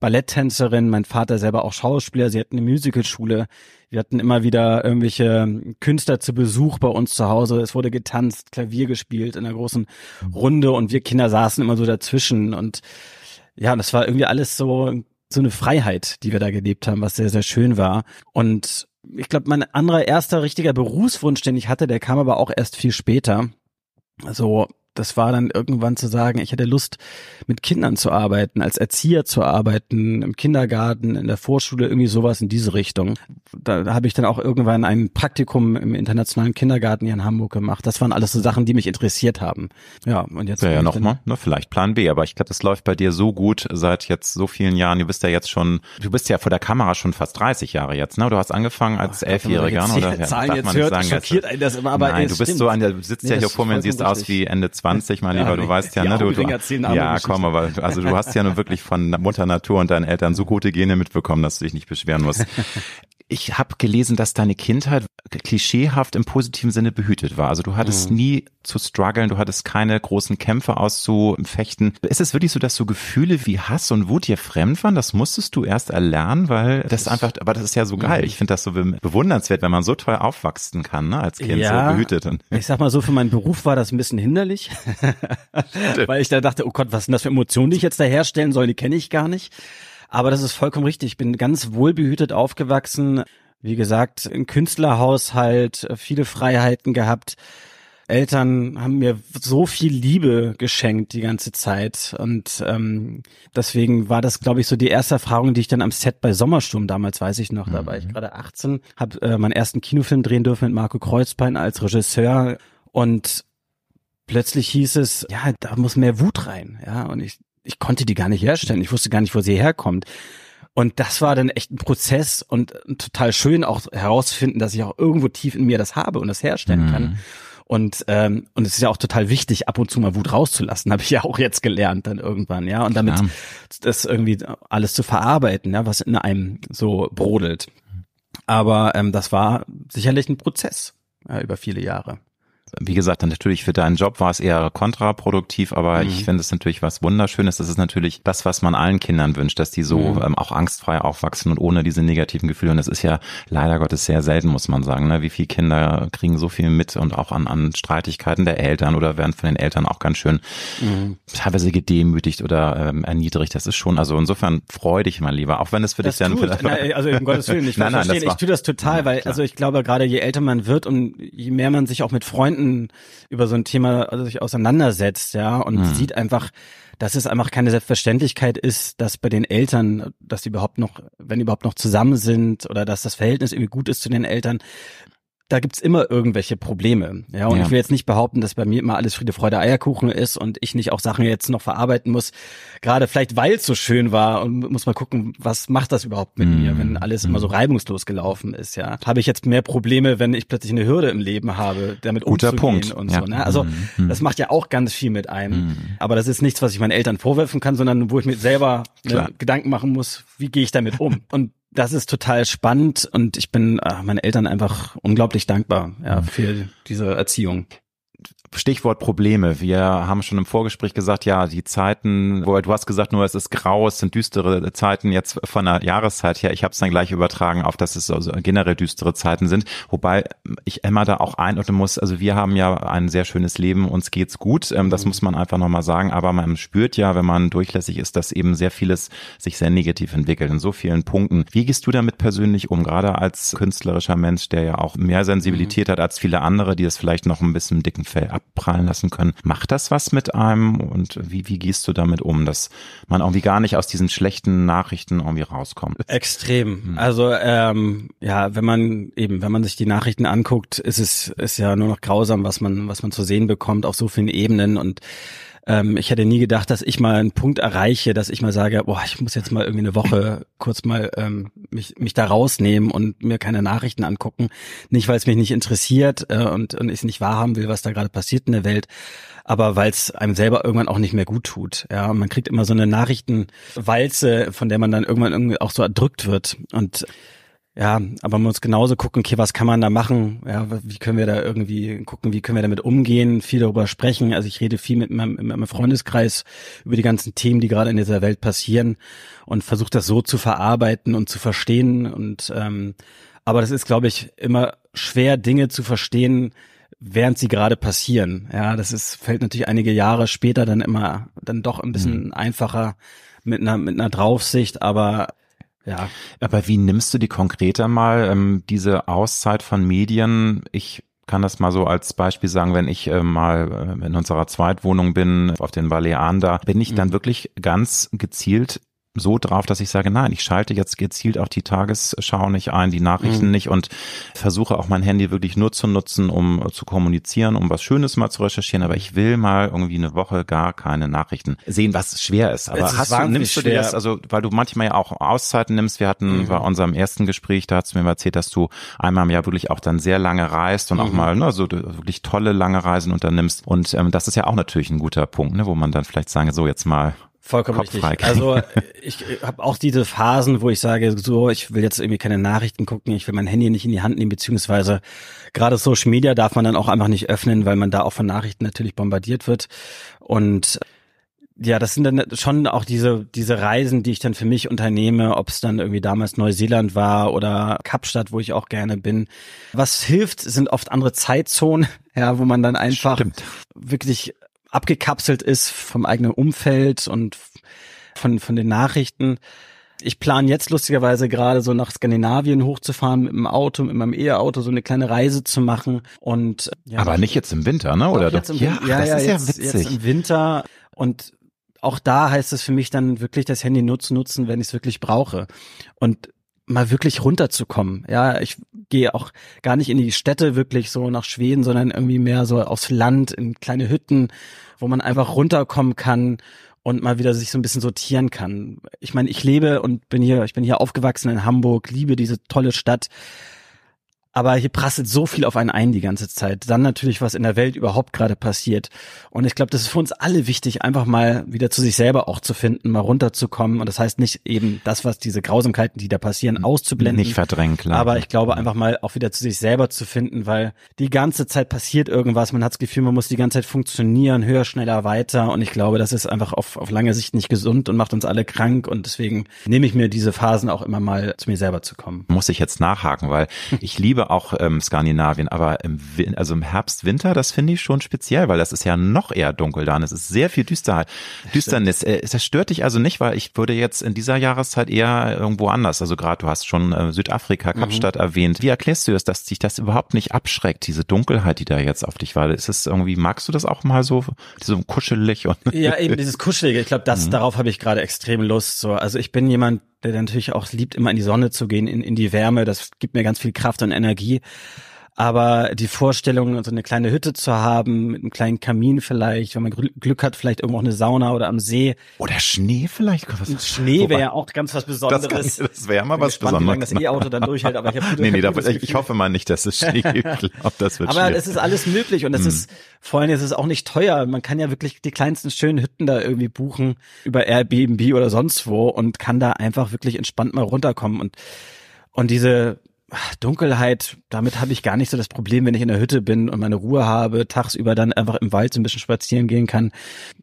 Balletttänzerin, mein Vater selber auch Schauspieler, sie hatten eine Musicalschule. Wir hatten immer wieder irgendwelche Künstler zu Besuch bei uns zu Hause. Es wurde getanzt, Klavier gespielt in einer großen Runde und wir Kinder saßen immer so dazwischen und ja, das war irgendwie alles so, so eine Freiheit, die wir da gelebt haben, was sehr, sehr schön war. Und ich glaube, mein anderer erster richtiger Berufswunsch, den ich hatte, der kam aber auch erst viel später. Also das war dann irgendwann zu sagen, ich hätte Lust, mit Kindern zu arbeiten, als Erzieher zu arbeiten, im Kindergarten, in der Vorschule, irgendwie sowas in diese Richtung. Da, da habe ich dann auch irgendwann ein Praktikum im internationalen Kindergarten hier in Hamburg gemacht. Das waren alles so Sachen, die mich interessiert haben. Ja, und jetzt. Ja, ja nochmal, ne, vielleicht Plan B, aber ich glaube, das läuft bei dir so gut seit jetzt so vielen Jahren. Du bist ja jetzt schon, du bist ja vor der Kamera schon fast 30 Jahre jetzt, ne? Du hast angefangen als Elfjähriger, oder? Ja, Zahlen jetzt hört, sagen, schockiert einen das immer, aber Nein, du bist stimmt. so an der, du sitzt nee, ja hier vor mir und siehst aus wie Ende 20, mein Lieber, du weißt ja, ne, du, du ja, komm, aber also du hast ja nur wirklich von Mutter Natur und deinen Eltern so gute Gene mitbekommen, dass du dich nicht beschweren musst. Ich habe gelesen, dass deine Kindheit klischeehaft im positiven Sinne behütet war. Also du hattest mhm. nie zu strugglen, du hattest keine großen Kämpfe auszufechten. Ist es wirklich so, dass so Gefühle wie Hass und Wut dir fremd waren? Das musstest du erst erlernen, weil das, das einfach, aber das ist ja so geil. Mhm. Ich finde das so bewundernswert, wenn man so toll aufwachsen kann, ne, als Kind ja, so behütet. Ich sag mal so, für meinen Beruf war das ein bisschen hinderlich, weil ich da dachte, oh Gott, was sind das für Emotionen, die ich jetzt da herstellen soll, die kenne ich gar nicht. Aber das ist vollkommen richtig. Ich bin ganz wohlbehütet aufgewachsen. Wie gesagt, ein Künstlerhaushalt, viele Freiheiten gehabt. Eltern haben mir so viel Liebe geschenkt die ganze Zeit und ähm, deswegen war das, glaube ich, so die erste Erfahrung, die ich dann am Set bei Sommersturm damals, weiß ich noch, mhm. da war ich mhm. gerade 18, habe äh, meinen ersten Kinofilm drehen dürfen mit Marco Kreuzbein als Regisseur und plötzlich hieß es, ja, da muss mehr Wut rein, ja, und ich ich konnte die gar nicht herstellen. Ich wusste gar nicht, wo sie herkommt. Und das war dann echt ein Prozess und total schön auch herauszufinden, dass ich auch irgendwo tief in mir das habe und das herstellen mhm. kann. Und ähm, und es ist ja auch total wichtig, ab und zu mal Wut rauszulassen, habe ich ja auch jetzt gelernt dann irgendwann, ja. Und damit ja. das irgendwie alles zu verarbeiten, ja, was in einem so brodelt. Aber ähm, das war sicherlich ein Prozess ja, über viele Jahre wie gesagt, natürlich für deinen Job war es eher kontraproduktiv, aber mhm. ich finde es natürlich was Wunderschönes. Das ist natürlich das, was man allen Kindern wünscht, dass die so mhm. ähm, auch angstfrei aufwachsen und ohne diese negativen Gefühle. Und das ist ja leider Gottes sehr selten, muss man sagen. Ne? Wie viele Kinder kriegen so viel mit und auch an, an Streitigkeiten der Eltern oder werden von den Eltern auch ganz schön mhm. teilweise gedemütigt oder ähm, erniedrigt. Das ist schon, also insofern freu dich mal lieber, auch wenn es für das dich dann vielleicht. Nein, also um Gottes Willen, ich nein, nein, verstehen. ich tue das total, ja, weil, also ich glaube, gerade je älter man wird und je mehr man sich auch mit Freunden Freunden über so ein Thema sich auseinandersetzt, ja, und mhm. sieht einfach, dass es einfach keine Selbstverständlichkeit ist, dass bei den Eltern, dass die überhaupt noch, wenn überhaupt noch zusammen sind oder dass das Verhältnis irgendwie gut ist zu den Eltern, da gibt's immer irgendwelche Probleme. Ja, und ja. ich will jetzt nicht behaupten, dass bei mir immer alles Friede, Freude, Eierkuchen ist und ich nicht auch Sachen jetzt noch verarbeiten muss. Gerade vielleicht, weil es so schön war und muss mal gucken, was macht das überhaupt mit mm. mir, wenn alles mm. immer so mhm. reibungslos gelaufen ist, ja. Habe ich jetzt mehr Probleme, wenn ich plötzlich eine Hürde im Leben habe, damit Guter umzugehen Punkt. und ja. so. Ne? Also mm. das macht ja auch ganz viel mit einem. Mhm. Aber das ist nichts, was ich meinen Eltern vorwerfen kann, sondern wo ich mir selber ne, Gedanken machen muss, wie gehe ich damit um. Und das ist total spannend und ich bin äh, meinen Eltern einfach unglaublich dankbar ja, für diese Erziehung. Stichwort Probleme. Wir haben schon im Vorgespräch gesagt, ja, die Zeiten, wo du hast gesagt, nur es ist grau, es sind düstere Zeiten jetzt von der Jahreszeit her. Ich habe es dann gleich übertragen auf, dass es also generell düstere Zeiten sind. Wobei ich Emma da auch einordnen muss. Also wir haben ja ein sehr schönes Leben, uns geht's gut. Ähm, das mhm. muss man einfach nochmal sagen. Aber man spürt ja, wenn man durchlässig ist, dass eben sehr vieles sich sehr negativ entwickelt in so vielen Punkten. Wie gehst du damit persönlich um? Gerade als künstlerischer Mensch, der ja auch mehr Sensibilität mhm. hat als viele andere, die es vielleicht noch ein bisschen dicken Fell ab abprallen lassen können. Macht das was mit einem und wie, wie gehst du damit um, dass man irgendwie gar nicht aus diesen schlechten Nachrichten irgendwie rauskommt? Extrem. Hm. Also ähm, ja, wenn man eben, wenn man sich die Nachrichten anguckt, ist es ist ja nur noch grausam, was man was man zu sehen bekommt auf so vielen Ebenen und ähm, ich hätte nie gedacht, dass ich mal einen Punkt erreiche, dass ich mal sage, boah, ich muss jetzt mal irgendwie eine Woche kurz mal ähm, mich, mich da rausnehmen und mir keine Nachrichten angucken. Nicht, weil es mich nicht interessiert äh, und, und ich nicht wahrhaben will, was da gerade passiert in der Welt, aber weil es einem selber irgendwann auch nicht mehr gut tut. Ja, man kriegt immer so eine Nachrichtenwalze, von der man dann irgendwann irgendwie auch so erdrückt wird. Und ja, aber man muss genauso gucken, okay, was kann man da machen? Ja, wie können wir da irgendwie gucken, wie können wir damit umgehen, viel darüber sprechen. Also ich rede viel mit meinem, mit meinem Freundeskreis über die ganzen Themen, die gerade in dieser Welt passieren und versuche das so zu verarbeiten und zu verstehen. Und ähm, aber das ist, glaube ich, immer schwer, Dinge zu verstehen, während sie gerade passieren. Ja, das ist, fällt natürlich einige Jahre später dann immer dann doch ein bisschen mhm. einfacher mit einer, mit einer Draufsicht, aber ja. Aber wie nimmst du die konkreter mal, ähm, diese Auszeit von Medien? Ich kann das mal so als Beispiel sagen, wenn ich äh, mal äh, in unserer Zweitwohnung bin, auf den Balearen da, bin ich dann mhm. wirklich ganz gezielt so drauf, dass ich sage, nein, ich schalte jetzt gezielt auch die Tagesschau nicht ein, die Nachrichten mhm. nicht und versuche auch mein Handy wirklich nur zu nutzen, um zu kommunizieren, um was Schönes mal zu recherchieren, aber ich will mal irgendwie eine Woche gar keine Nachrichten sehen, was schwer ist. Aber es hast ist du, nimmst du dir das, also weil du manchmal ja auch Auszeiten nimmst, wir hatten mhm. bei unserem ersten Gespräch, da hast du mir mal erzählt, dass du einmal im Jahr wirklich auch dann sehr lange reist und mhm. auch mal ne, so wirklich tolle lange Reisen unternimmst und ähm, das ist ja auch natürlich ein guter Punkt, ne, wo man dann vielleicht sagen, so jetzt mal Vollkommen Kopf richtig. Also ich habe auch diese Phasen, wo ich sage, so, ich will jetzt irgendwie keine Nachrichten gucken, ich will mein Handy nicht in die Hand nehmen, beziehungsweise gerade Social Media darf man dann auch einfach nicht öffnen, weil man da auch von Nachrichten natürlich bombardiert wird. Und ja, das sind dann schon auch diese, diese Reisen, die ich dann für mich unternehme, ob es dann irgendwie damals Neuseeland war oder Kapstadt, wo ich auch gerne bin. Was hilft, sind oft andere Zeitzonen, ja, wo man dann einfach Stimmt. wirklich abgekapselt ist vom eigenen Umfeld und von, von den Nachrichten. Ich plane jetzt lustigerweise gerade so nach Skandinavien hochzufahren mit dem Auto, mit meinem Eheauto, so eine kleine Reise zu machen und ja, Aber nicht jetzt im Winter, ne? Oder doch? Jetzt im, ja, ja, das ja, ist jetzt, ja witzig. Jetzt im Winter und auch da heißt es für mich dann wirklich das Handy nur zu nutzen, wenn ich es wirklich brauche. Und mal wirklich runterzukommen. Ja, ich gehe auch gar nicht in die Städte wirklich so nach Schweden, sondern irgendwie mehr so aufs Land in kleine Hütten, wo man einfach runterkommen kann und mal wieder sich so ein bisschen sortieren kann. Ich meine, ich lebe und bin hier, ich bin hier aufgewachsen in Hamburg, liebe diese tolle Stadt. Aber hier prasselt so viel auf einen ein die ganze Zeit. Dann natürlich, was in der Welt überhaupt gerade passiert. Und ich glaube, das ist für uns alle wichtig, einfach mal wieder zu sich selber auch zu finden, mal runterzukommen. Und das heißt nicht eben das, was diese Grausamkeiten, die da passieren, auszublenden. Nicht verdrängen, klar. Aber ich glaube, einfach mal auch wieder zu sich selber zu finden, weil die ganze Zeit passiert irgendwas. Man hat das Gefühl, man muss die ganze Zeit funktionieren, höher, schneller, weiter. Und ich glaube, das ist einfach auf, auf lange Sicht nicht gesund und macht uns alle krank. Und deswegen nehme ich mir diese Phasen auch immer mal zu mir selber zu kommen. Muss ich jetzt nachhaken, weil ich liebe liebe auch ähm, Skandinavien, aber im, also im Herbst, Winter, das finde ich schon speziell, weil das ist ja noch eher dunkel da und es ist sehr viel Düsterheit, Düsternis. Äh, das stört dich also nicht, weil ich würde jetzt in dieser Jahreszeit eher irgendwo anders, also gerade du hast schon äh, Südafrika, mhm. Kapstadt mhm. erwähnt. Wie erklärst du es, dass dich das überhaupt nicht abschreckt, diese Dunkelheit, die da jetzt auf dich war? Ist es irgendwie, magst du das auch mal so, so kuschelig und Ja, eben dieses Kuschelige. Ich glaube, das, mhm. darauf habe ich gerade extrem Lust. So, also ich bin jemand, der natürlich auch liebt, immer in die Sonne zu gehen, in, in die Wärme. Das gibt mir ganz viel Kraft und Energie. Aber die Vorstellung, so eine kleine Hütte zu haben, mit einem kleinen Kamin vielleicht, wenn man Glück hat, vielleicht irgendwo auch eine Sauna oder am See. Oder Schnee vielleicht. Was, Schnee wäre ja auch ganz was Besonderes. Das, kann, das wäre mal was gespannt, Besonderes. Wie lange das E-Auto dann durchhält, aber ich habe Nee, nee, da, ich, ich hoffe mal nicht, dass es Schnee gibt. Ich glaub, das wird Aber es ist alles möglich und es hm. ist, vor allem ist es auch nicht teuer. Man kann ja wirklich die kleinsten schönen Hütten da irgendwie buchen über Airbnb oder sonst wo und kann da einfach wirklich entspannt mal runterkommen und und diese Dunkelheit, damit habe ich gar nicht so das Problem, wenn ich in der Hütte bin und meine Ruhe habe, tagsüber dann einfach im Wald so ein bisschen spazieren gehen kann.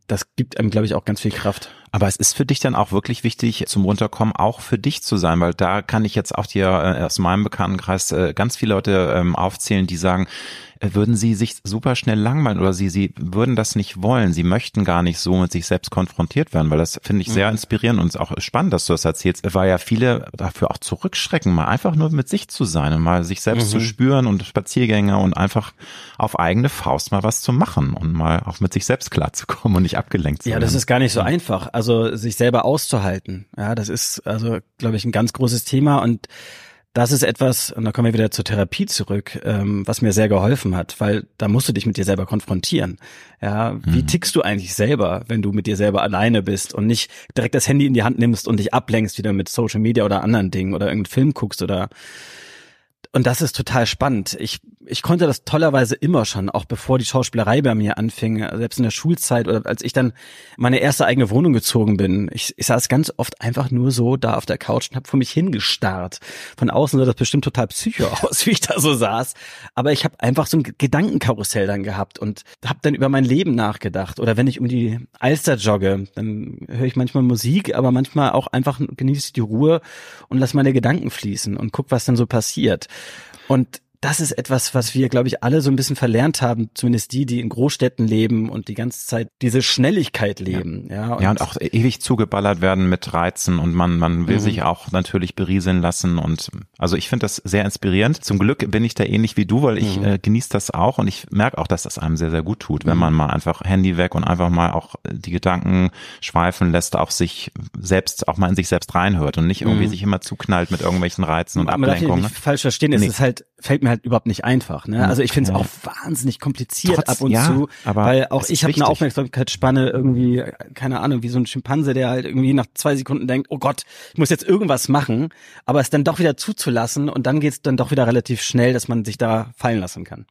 Das gibt einem, glaube ich, auch ganz viel Kraft. Aber es ist für dich dann auch wirklich wichtig, zum Runterkommen auch für dich zu sein, weil da kann ich jetzt auch dir äh, aus meinem Bekanntenkreis äh, ganz viele Leute ähm, aufzählen, die sagen, würden sie sich super schnell langweilen oder sie, sie würden das nicht wollen. Sie möchten gar nicht so mit sich selbst konfrontiert werden, weil das finde ich sehr mhm. inspirierend und auch spannend, dass du das erzählst, weil ja viele dafür auch zurückschrecken, mal einfach nur mit sich zu sein und mal sich selbst mhm. zu spüren und Spaziergänge und einfach auf eigene Faust mal was zu machen und mal auch mit sich selbst klarzukommen und nicht abgelenkt zu werden. Ja, das ist gar nicht so einfach. Also sich selber auszuhalten. Ja, das ist also, glaube ich, ein ganz großes Thema und das ist etwas, und da kommen wir wieder zur Therapie zurück, ähm, was mir sehr geholfen hat, weil da musst du dich mit dir selber konfrontieren. Ja, wie mhm. tickst du eigentlich selber, wenn du mit dir selber alleine bist und nicht direkt das Handy in die Hand nimmst und dich ablenkst wieder mit Social Media oder anderen Dingen oder irgendeinen Film guckst oder und das ist total spannend. Ich, ich konnte das tollerweise immer schon, auch bevor die Schauspielerei bei mir anfing, selbst in der Schulzeit oder als ich dann meine erste eigene Wohnung gezogen bin. Ich, ich saß ganz oft einfach nur so da auf der Couch und habe vor mich hingestarrt. Von außen sah das bestimmt total psycho aus, wie ich da so saß. Aber ich habe einfach so ein Gedankenkarussell dann gehabt und habe dann über mein Leben nachgedacht. Oder wenn ich um die Alster jogge, dann höre ich manchmal Musik, aber manchmal auch einfach genieße die Ruhe und lass meine Gedanken fließen und guck, was dann so passiert. Und das ist etwas, was wir, glaube ich, alle so ein bisschen verlernt haben, zumindest die, die in Großstädten leben und die ganze Zeit diese Schnelligkeit leben. Ja, ja, und, ja, und auch ewig zugeballert werden mit Reizen und man, man will mhm. sich auch natürlich berieseln lassen und also ich finde das sehr inspirierend. Zum Glück bin ich da ähnlich wie du, weil ich mhm. äh, genieße das auch und ich merke auch, dass das einem sehr, sehr gut tut, wenn mhm. man mal einfach Handy weg und einfach mal auch die Gedanken schweifen lässt, auf sich selbst, auch mal in sich selbst reinhört und nicht irgendwie mhm. sich immer zuknallt mit irgendwelchen Reizen und Ablenkungen. Man darf nicht falsch verstehen, es nee. ist halt, fällt mir halt überhaupt nicht einfach. Ne? Also ich finde es auch wahnsinnig kompliziert Trotz, ab und ja, zu, weil auch ich habe eine Aufmerksamkeitsspanne irgendwie, keine Ahnung, wie so ein Schimpanse, der halt irgendwie nach zwei Sekunden denkt, oh Gott, ich muss jetzt irgendwas machen, aber es dann doch wieder zuzulassen und dann geht es dann doch wieder relativ schnell, dass man sich da fallen lassen kann.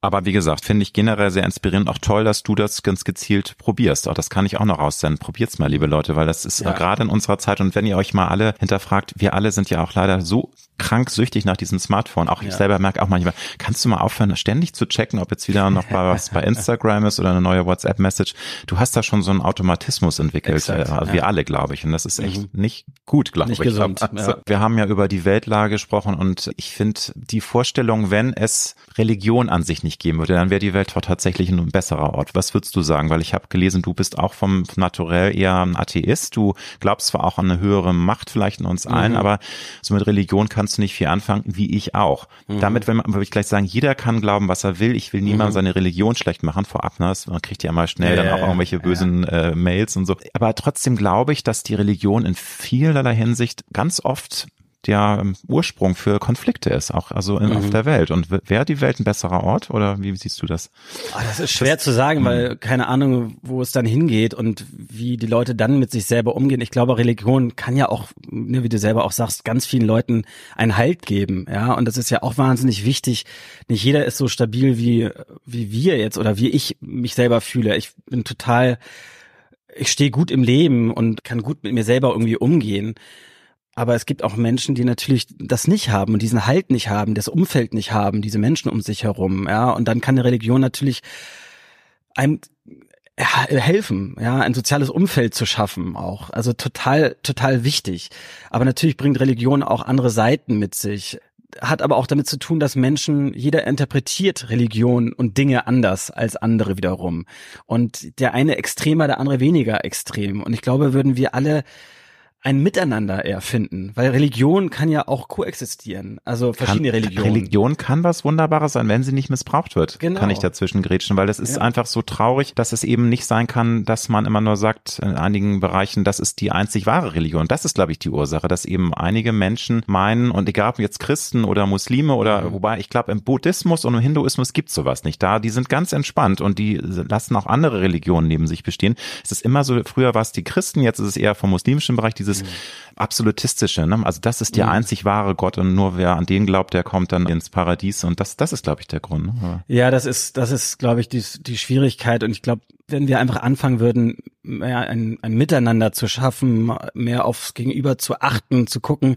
Aber wie gesagt, finde ich generell sehr inspirierend. Auch toll, dass du das ganz gezielt probierst. Auch das kann ich auch noch raussenden. Probiert's mal, liebe Leute, weil das ist ja. gerade in unserer Zeit. Und wenn ihr euch mal alle hinterfragt, wir alle sind ja auch leider so krank süchtig nach diesem Smartphone. Auch ich selber merke auch manchmal, kannst du mal aufhören, ständig zu checken, ob jetzt wieder noch was bei Instagram ist oder eine neue WhatsApp-Message. Du hast da schon so einen Automatismus entwickelt. Exakt, also wir alle, glaube ich. Und das ist echt mhm. nicht gut, glaube ich. Gesund, also, Wir haben ja über die Weltlage gesprochen und ich finde die Vorstellung, wenn es Religion an sich nicht geben würde, dann wäre die Welt tatsächlich ein besserer Ort. Was würdest du sagen? Weil ich habe gelesen, du bist auch vom Naturell eher ein Atheist. Du glaubst zwar auch an eine höhere Macht vielleicht in uns allen, mhm. aber so mit Religion kannst du nicht viel anfangen, wie ich auch. Mhm. Damit will man, würde ich gleich sagen, jeder kann glauben, was er will. Ich will niemandem mhm. seine Religion schlecht machen vorab. Ne? Man kriegt ja mal schnell ja, dann auch irgendwelche bösen äh, Mails und so. Aber trotzdem glaube ich, dass die Religion in vielerlei Hinsicht ganz oft der ähm, Ursprung für Konflikte ist, auch also in, mhm. auf der Welt. Und wäre die Welt ein besserer Ort oder wie siehst du das? Oh, das ist schwer das, zu sagen, weil mhm. keine Ahnung, wo es dann hingeht und wie die Leute dann mit sich selber umgehen. Ich glaube, Religion kann ja auch, ne, wie du selber auch sagst, ganz vielen Leuten einen Halt geben. Ja, und das ist ja auch wahnsinnig wichtig. Nicht jeder ist so stabil wie, wie wir jetzt oder wie ich mich selber fühle. Ich bin total, ich stehe gut im Leben und kann gut mit mir selber irgendwie umgehen. Aber es gibt auch Menschen, die natürlich das nicht haben und diesen Halt nicht haben, das Umfeld nicht haben, diese Menschen um sich herum, ja. Und dann kann eine Religion natürlich einem helfen, ja, ein soziales Umfeld zu schaffen auch. Also total, total wichtig. Aber natürlich bringt Religion auch andere Seiten mit sich. Hat aber auch damit zu tun, dass Menschen, jeder interpretiert Religion und Dinge anders als andere wiederum. Und der eine extremer, der andere weniger extrem. Und ich glaube, würden wir alle ein Miteinander eher finden, weil Religion kann ja auch koexistieren, also verschiedene kann, Religionen. Religion kann was Wunderbares sein, wenn sie nicht missbraucht wird, genau. kann ich dazwischen grätschen, weil das ist ja. einfach so traurig, dass es eben nicht sein kann, dass man immer nur sagt, in einigen Bereichen, das ist die einzig wahre Religion. Das ist, glaube ich, die Ursache, dass eben einige Menschen meinen, und egal ob jetzt Christen oder Muslime oder, mhm. wobei ich glaube, im Buddhismus und im Hinduismus gibt sowas nicht. Da, die sind ganz entspannt und die lassen auch andere Religionen neben sich bestehen. Es ist immer so, früher war es die Christen, jetzt ist es eher vom muslimischen Bereich, die dieses mhm. absolutistische, ne? Also das ist der mhm. einzig wahre Gott und nur wer an den glaubt, der kommt dann ins Paradies und das, das ist, glaube ich, der Grund. Ne? Ja, das ist, das ist, glaube ich, die, die Schwierigkeit und ich glaube, wenn wir einfach anfangen würden, mehr ein, ein Miteinander zu schaffen, mehr aufs Gegenüber zu achten, zu gucken,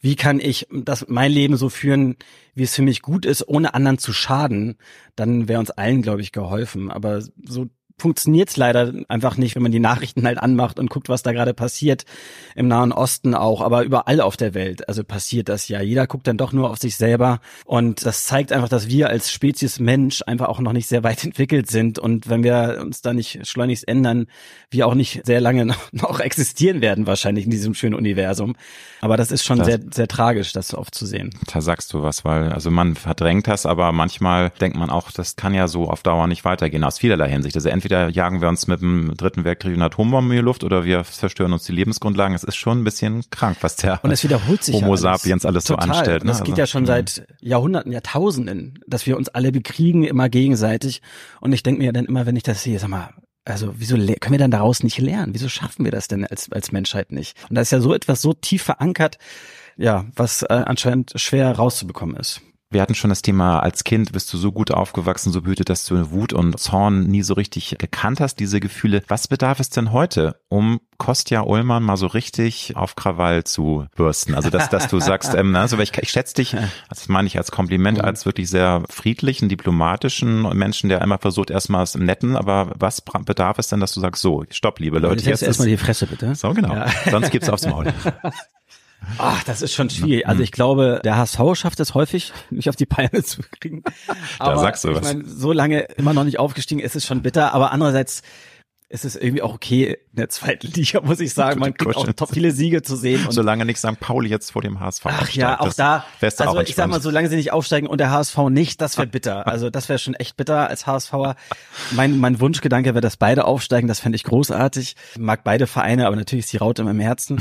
wie kann ich das mein Leben so führen, wie es für mich gut ist, ohne anderen zu schaden, dann wäre uns allen, glaube ich, geholfen. Aber so funktioniert es leider einfach nicht, wenn man die Nachrichten halt anmacht und guckt, was da gerade passiert. Im Nahen Osten auch, aber überall auf der Welt. Also passiert das ja. Jeder guckt dann doch nur auf sich selber. Und das zeigt einfach, dass wir als Spezies Mensch einfach auch noch nicht sehr weit entwickelt sind. Und wenn wir uns da nicht schleunigst ändern, wir auch nicht sehr lange noch, existieren werden, wahrscheinlich in diesem schönen Universum. Aber das ist schon das, sehr, sehr tragisch, das oft zu sehen. Da sagst du was, weil, also man verdrängt das, aber manchmal denkt man auch, das kann ja so auf Dauer nicht weitergehen, aus vielerlei Hinsicht. Also entweder jagen wir uns mit dem dritten Weltkrieg eine Atombombe in die Luft oder wir zerstören uns die Lebensgrundlagen. Es ist schon ein bisschen krank, was der und es wiederholt sich Homo ja sapiens alles Total. so anstellt. Und das ne? geht Also, ja schon seit Jahrhunderten, Jahrtausenden, dass wir uns alle bekriegen, immer gegenseitig. Und ich denke mir dann immer, wenn ich das sehe, sag mal, also wieso können wir dann daraus nicht lernen? Wieso schaffen wir das denn als, als Menschheit nicht? Und da ist ja so etwas so tief verankert, ja, was äh, anscheinend schwer rauszubekommen ist. Wir hatten schon das Thema, als Kind bist du so gut aufgewachsen, so behütet, dass du Wut und Zorn nie so richtig gekannt hast, diese Gefühle. Was bedarf es denn heute, um Kostja Ullmann mal so richtig auf Krawall zu bürsten? Also, dass, dass du sagst, ähm, also ich, ich schätze dich, das meine ich als Kompliment, Mhm. als wirklich sehr friedlichen, diplomatischen Menschen, der einmal versucht, erstmal es im Netten, aber was bedarf es denn, dass du sagst, so, stopp, liebe Leute, jetzt erstmal die Fresse bitte. so genau, Ja. sonst gibt's aufs Maul. Ach, das ist schon schwierig. Also ich glaube, der HSV schafft es häufig, mich auf die Palme zu kriegen. Aber sagst du ich was. meine, so lange immer noch nicht aufgestiegen, ist es schon bitter. Aber andererseits ist es irgendwie auch okay in der zweiten Liga, muss ich sagen. Man kriegt auch top viele Siege zu sehen. Und Solange nicht St. Pauli jetzt vor dem HSV Ach ja, auch da. Also auch ich sag mal, solange sie nicht aufsteigen und der HSV nicht, das wäre bitter. Also das wäre schon echt bitter als HSVer. Mein, mein Wunschgedanke wäre, dass beide aufsteigen. Das fände ich großartig. Ich mag beide Vereine, aber natürlich ist die Raute in meinem Herzen.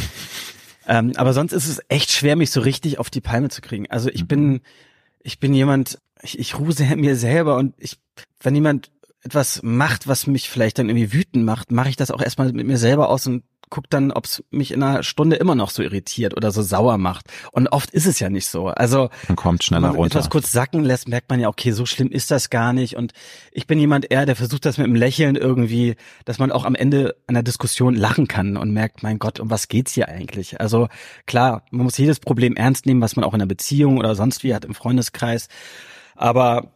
Ähm, aber sonst ist es echt schwer, mich so richtig auf die Palme zu kriegen. Also ich bin, ich bin jemand, ich, ich ruhe mir selber und ich, wenn jemand etwas macht, was mich vielleicht dann irgendwie wütend macht, mache ich das auch erstmal mit mir selber aus und guck dann, ob es mich in einer Stunde immer noch so irritiert oder so sauer macht. Und oft ist es ja nicht so. Also Man kommt wenn schneller man runter. etwas kurz sacken lässt, merkt man ja, okay, so schlimm ist das gar nicht. Und ich bin jemand eher, der versucht das mit einem Lächeln irgendwie, dass man auch am Ende einer Diskussion lachen kann und merkt, mein Gott, um was geht's hier eigentlich? Also klar, man muss jedes Problem ernst nehmen, was man auch in einer Beziehung oder sonst wie hat im Freundeskreis. Aber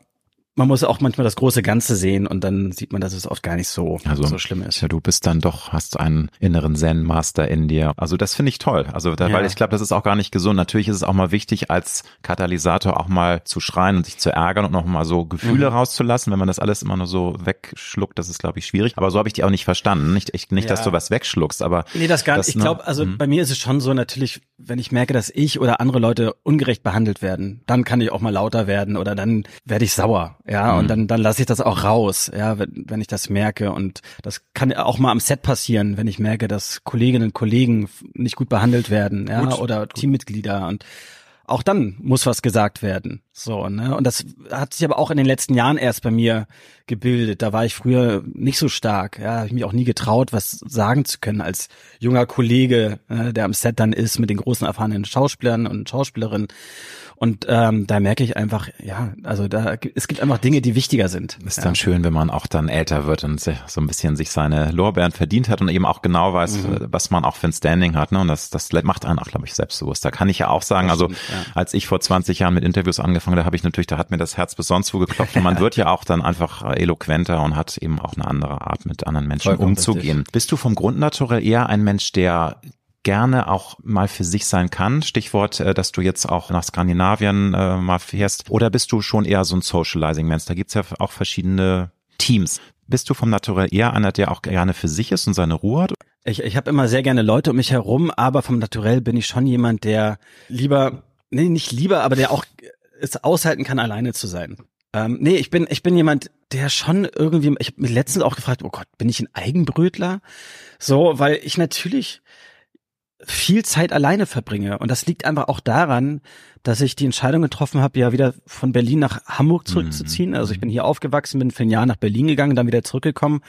man muss auch manchmal das große Ganze sehen und dann sieht man, dass es oft gar nicht so, Also, so schlimm ist. Ja, du bist dann doch, hast einen inneren Zen-Master in dir. Also das finde ich toll. Also da, Ja. weil ich glaube, das ist auch gar nicht gesund. Natürlich ist es auch mal wichtig, als Katalysator auch mal zu schreien und sich zu ärgern und noch mal so Gefühle Mhm. rauszulassen. Wenn man das alles immer nur so wegschluckt, das ist, glaube ich, schwierig. Aber so habe ich die auch nicht verstanden. Nicht, ich, nicht, dass Ja. du was wegschluckst, aber Nee, das gar nicht. Das, Ich ne? glaube, also Mhm. bei mir ist es schon so natürlich, wenn ich merke, dass ich oder andere Leute ungerecht behandelt werden, dann kann ich auch mal lauter werden oder dann werde ich sauer, ja, Mhm. und dann dann lasse ich das auch raus, ja, wenn, wenn ich das merke und das kann auch mal am Set passieren, wenn ich merke, dass Kolleginnen und Kollegen nicht gut behandelt werden, ja, Gut, oder Teammitglieder und auch dann muss was gesagt werden. So, ne? Und das hat sich aber auch in den letzten Jahren erst bei mir gebildet. Da war ich früher nicht so stark. Ja, hab ich mich auch nie getraut, was sagen zu können als junger Kollege, äh, der am Set dann ist mit den großen erfahrenen Schauspielern und Schauspielerinnen. Und ähm, da merke ich einfach, ja, also da es gibt einfach Dinge, die wichtiger sind. ist ja. dann schön, wenn man auch dann älter wird und sich so ein bisschen sich seine Lorbeeren verdient hat und eben auch genau weiß, Mhm. was man auch für ein Standing hat. Ne? Und das, das macht einen auch, glaube ich, selbstbewusst. Da kann ich ja auch sagen, also stimmt, ja. als ich vor 20 Jahren mit Interviews angefangen, da habe ich natürlich, da hat mir das Herz besonders zugeklopft. Und man wird ja auch dann einfach äh, eloquenter und hat eben auch eine andere Art, mit anderen Menschen Vollkommen umzugehen. Bist du vom Grundnaturell eher ein Mensch, der gerne auch mal für sich sein kann. Stichwort, äh, dass du jetzt auch nach Skandinavien äh, mal fährst. Oder bist du schon eher so ein Socializing-Mensch? Da gibt's ja auch verschiedene Teams. Bist du vom Naturell eher einer, der auch gerne für sich ist und seine Ruhe hat? Ich, ich habe immer sehr gerne Leute um mich herum, aber vom Naturell bin ich schon jemand, der lieber, nee, nicht lieber, aber der auch es aushalten kann, alleine zu sein. Ähm, nee, ich bin, ich bin jemand, der schon irgendwie, ich habe mich letztens auch gefragt, oh Gott, bin ich ein Eigenbrötler? So, weil ich natürlich viel Zeit alleine verbringe. Und das liegt einfach auch daran, dass ich die Entscheidung getroffen habe, ja wieder von Berlin nach Hamburg zurückzuziehen. Also ich bin hier aufgewachsen, bin für ein Jahr nach Berlin gegangen, dann wieder zurückgekommen.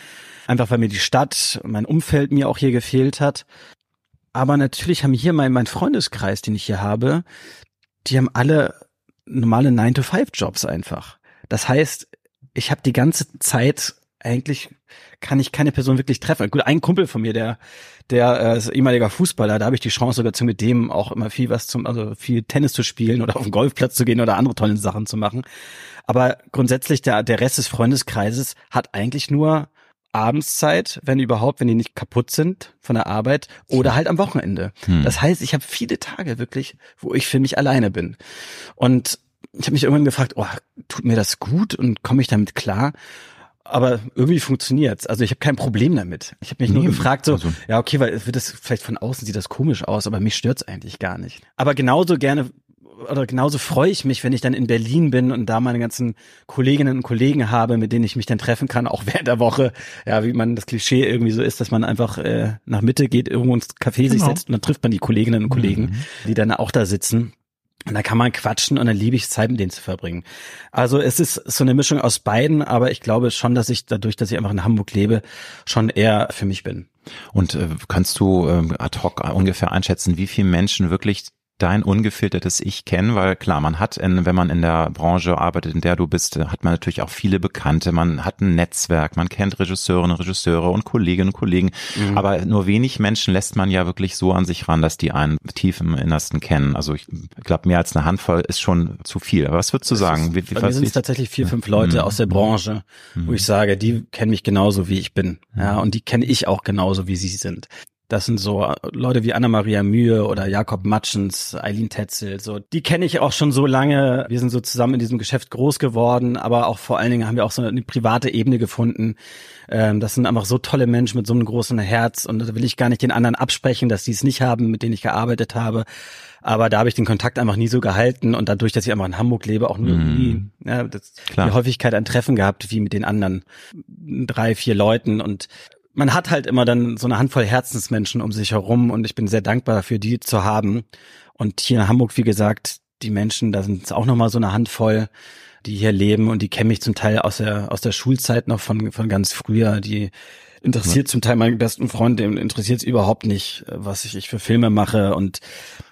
Einfach weil mir die Stadt, mein Umfeld mir auch hier gefehlt hat. Aber natürlich haben hier mein, mein Freundeskreis, den ich hier habe, die haben alle normale 9-to-5-Jobs einfach. Das heißt, ich habe die ganze Zeit eigentlich kann ich keine Person wirklich treffen. Gut, ein Kumpel von mir, der der äh, ist ehemaliger Fußballer, da habe ich die Chance sogar zu mit dem auch immer viel was zum, also viel Tennis zu spielen oder auf den Golfplatz zu gehen oder andere tolle Sachen zu machen. Aber grundsätzlich der der Rest des Freundeskreises hat eigentlich nur Abendszeit, wenn überhaupt, wenn die nicht kaputt sind von der Arbeit oder halt am Wochenende. Hm. Das heißt, ich habe viele Tage wirklich, wo ich für mich alleine bin. Und ich habe mich irgendwann gefragt, oh, tut mir das gut und komme ich damit klar? Aber irgendwie funktioniert's. Also ich habe kein Problem damit. Ich habe mich nur Nee, gefragt, so, also- ja, okay, weil wird das vielleicht von außen sieht das komisch aus, aber mich stört's eigentlich gar nicht. Aber genauso gerne oder genauso freue ich mich, wenn ich dann in Berlin bin und da meine ganzen Kolleginnen und Kollegen habe, mit denen ich mich dann treffen kann, auch während der Woche. Ja, wie man das Klischee irgendwie so ist, dass man einfach äh, nach Mitte geht, irgendwo ins Café genau. sich setzt und dann trifft man die Kolleginnen und Kollegen, mhm. die dann auch da sitzen. Und da kann man quatschen und dann liebe ich Zeit mit denen zu verbringen. Also es ist so eine Mischung aus beiden, aber ich glaube schon, dass ich dadurch, dass ich einfach in Hamburg lebe, schon eher für mich bin. Und äh, kannst du äh, ad hoc ungefähr einschätzen, wie viele Menschen wirklich dein ungefiltertes Ich kennen, weil klar, man hat, in, wenn man in der Branche arbeitet, in der du bist, hat man natürlich auch viele Bekannte, man hat ein Netzwerk, man kennt Regisseurinnen, Regisseure und Kolleginnen und Kollegen, mhm. aber nur wenig Menschen lässt man ja wirklich so an sich ran, dass die einen tief im Innersten kennen. Also ich glaube, mehr als eine Handvoll ist schon zu viel. Aber was würdest du das sagen? Ist, wie, wie, bei mir sind es tatsächlich vier, fünf Leute mhm. aus der Branche, mhm. wo ich sage, die kennen mich genauso, wie ich bin. Ja, mhm. und die kenne ich auch genauso, wie sie sind. Das sind so Leute wie Anna-Maria Mühe oder Jakob Matschens, Eileen Tetzel, so. Die kenne ich auch schon so lange. Wir sind so zusammen in diesem Geschäft groß geworden, aber auch vor allen Dingen haben wir auch so eine private Ebene gefunden. Ähm, das sind einfach so tolle Menschen mit so einem großen Herz und da will ich gar nicht den anderen absprechen, dass die es nicht haben, mit denen ich gearbeitet habe. Aber da habe ich den Kontakt einfach nie so gehalten und dadurch, dass ich einfach in Hamburg lebe, auch nur mm. nie ja, die Häufigkeit an Treffen gehabt, wie mit den anderen drei, vier Leuten und man hat halt immer dann so eine Handvoll Herzensmenschen um sich herum und ich bin sehr dankbar dafür, die zu haben. Und hier in Hamburg, wie gesagt, die Menschen, da sind es auch nochmal so eine Handvoll, die hier leben und die kenne ich zum Teil aus der, aus der Schulzeit noch von, von ganz früher, die interessiert zum Teil meinen besten Freund, dem interessiert es überhaupt nicht, was ich, ich für Filme mache und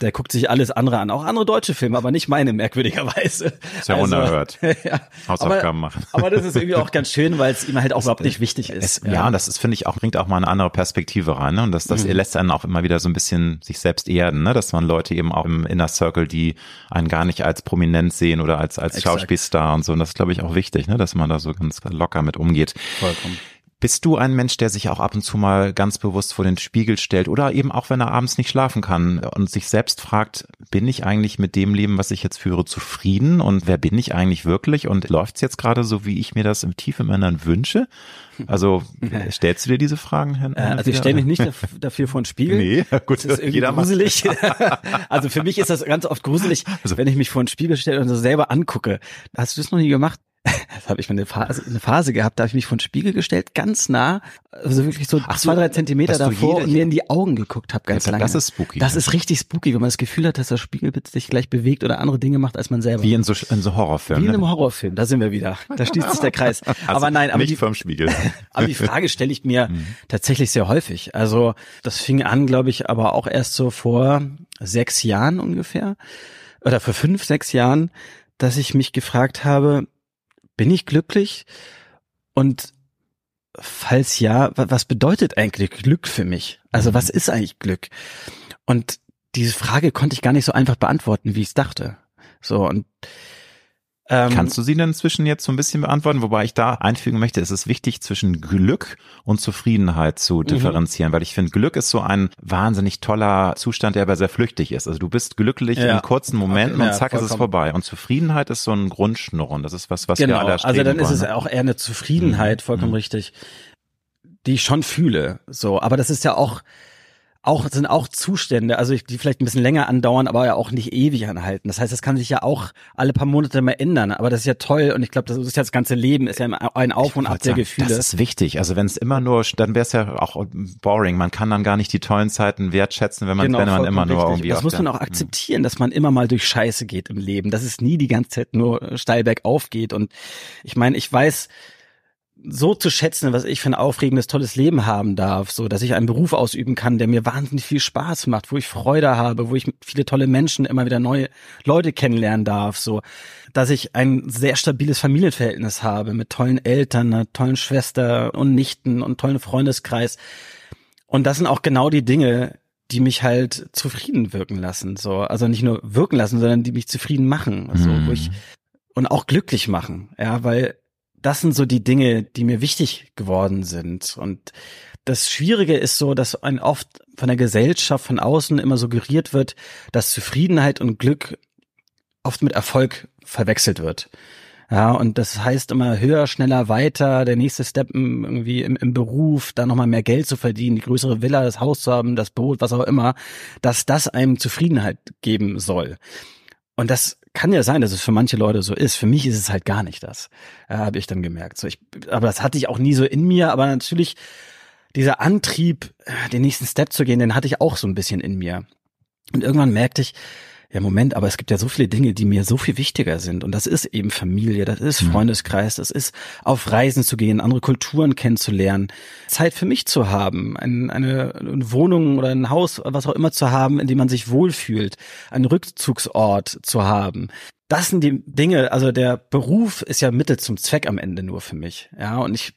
der guckt sich alles andere an, auch andere deutsche Filme, aber nicht meine, merkwürdigerweise. Ist ja also, unerhört. ja. Hausaufgaben aber, machen. Aber das ist irgendwie auch ganz schön, weil es ihm halt auch es, überhaupt nicht wichtig ist. Es, ja. ja, das ist, finde ich, auch, bringt auch mal eine andere Perspektive rein, ne? Und das, das mhm. lässt einen auch immer wieder so ein bisschen sich selbst erden, ne? Dass man Leute eben auch im Inner Circle, die einen gar nicht als prominent sehen oder als, als Schauspielstar und so. Und das ist, glaube ich, auch wichtig, ne? Dass man da so ganz locker mit umgeht. Vollkommen. Bist du ein Mensch, der sich auch ab und zu mal ganz bewusst vor den Spiegel stellt oder eben auch, wenn er abends nicht schlafen kann und sich selbst fragt, bin ich eigentlich mit dem Leben, was ich jetzt führe, zufrieden und wer bin ich eigentlich wirklich und läuft es jetzt gerade so, wie ich mir das im tiefen Innern wünsche? Also stellst du dir diese Fragen hin? Äh, also ich stelle mich nicht dafür vor den Spiegel. Nee, gut, das ist irgendwie gruselig. also für mich ist das ganz oft gruselig, also, wenn ich mich vor den Spiegel stelle und so selber angucke. Hast du das noch nie gemacht? das habe ich mal eine Phase, eine Phase gehabt, da habe ich mich vor den Spiegel gestellt, ganz nah, also wirklich so Ach, zwei, drei Zentimeter davor und mir in die Augen geguckt habe, ganz ja, lange. Das ist spooky. Das ist richtig spooky, wenn man das Gefühl hat, dass das Spiegelbild sich gleich bewegt oder andere Dinge macht, als man selber. Wie in so, in so Horrorfilmen. Wie in ne? einem Horrorfilm, da sind wir wieder. Da schließt sich der Kreis. Also aber nein, aber nicht die, vom Spiegel. aber die Frage stelle ich mir mhm. tatsächlich sehr häufig. Also das fing an, glaube ich, aber auch erst so vor sechs Jahren ungefähr oder vor fünf, sechs Jahren, dass ich mich gefragt habe, bin ich glücklich? Und falls ja, was bedeutet eigentlich Glück für mich? Also was mhm. ist eigentlich Glück? Und diese Frage konnte ich gar nicht so einfach beantworten, wie ich es dachte. So und ähm, Kannst du sie denn inzwischen jetzt so ein bisschen beantworten? Wobei ich da einfügen möchte, es ist wichtig, zwischen Glück und Zufriedenheit zu mhm. differenzieren, mhm. weil ich finde, Glück ist so ein wahnsinnig toller Zustand, der aber sehr flüchtig ist. Also du bist glücklich ja. in kurzen Momenten okay, und zack ja, ist es vorbei. Und Zufriedenheit ist so ein Grundschnurren. Das ist was, was genau. wir alle Also dann ist es auch eher eine Zufriedenheit, mhm. vollkommen mhm. richtig, die ich schon fühle. So, aber das ist ja auch auch sind auch Zustände, also die vielleicht ein bisschen länger andauern, aber ja auch nicht ewig anhalten. Das heißt, das kann sich ja auch alle paar Monate mal ändern. Aber das ist ja toll und ich glaube, das ist ja das ganze Leben, ist ja ein Auf und Ab der Gefühle. Das ist wichtig. Also wenn es immer nur, dann wäre es ja auch boring. Man kann dann gar nicht die tollen Zeiten wertschätzen, wenn man, genau, wenn man immer nur irgendwie. Das muss man auch akzeptieren, dass man immer mal durch Scheiße geht im Leben, dass es nie die ganze Zeit nur steil bergauf geht. Und ich meine, ich weiß, so zu schätzen, was ich für ein aufregendes, tolles Leben haben darf, so dass ich einen Beruf ausüben kann, der mir wahnsinnig viel Spaß macht, wo ich Freude habe, wo ich viele tolle Menschen immer wieder neue Leute kennenlernen darf, so dass ich ein sehr stabiles Familienverhältnis habe mit tollen Eltern, einer tollen Schwester und Nichten und tollen Freundeskreis. Und das sind auch genau die Dinge, die mich halt zufrieden wirken lassen, so also nicht nur wirken lassen, sondern die mich zufrieden machen, so mhm. wo ich und auch glücklich machen, ja, weil das sind so die Dinge, die mir wichtig geworden sind. Und das Schwierige ist so, dass ein oft von der Gesellschaft von außen immer suggeriert wird, dass Zufriedenheit und Glück oft mit Erfolg verwechselt wird. Ja, und das heißt immer höher, schneller, weiter, der nächste Step irgendwie im, im Beruf, da nochmal mehr Geld zu verdienen, die größere Villa, das Haus zu haben, das Boot, was auch immer, dass das einem Zufriedenheit geben soll. Und das kann ja sein, dass es für manche Leute so ist. Für mich ist es halt gar nicht das. Ja, habe ich dann gemerkt. So, ich, aber das hatte ich auch nie so in mir. Aber natürlich dieser Antrieb, den nächsten Step zu gehen, den hatte ich auch so ein bisschen in mir. Und irgendwann merkte ich, ja Moment, aber es gibt ja so viele Dinge, die mir so viel wichtiger sind. Und das ist eben Familie, das ist mhm. Freundeskreis, das ist auf Reisen zu gehen, andere Kulturen kennenzulernen, Zeit für mich zu haben, ein, eine, eine Wohnung oder ein Haus, was auch immer zu haben, in dem man sich wohlfühlt, einen Rückzugsort zu haben. Das sind die Dinge, also der Beruf ist ja Mittel zum Zweck am Ende nur für mich. Ja, und ich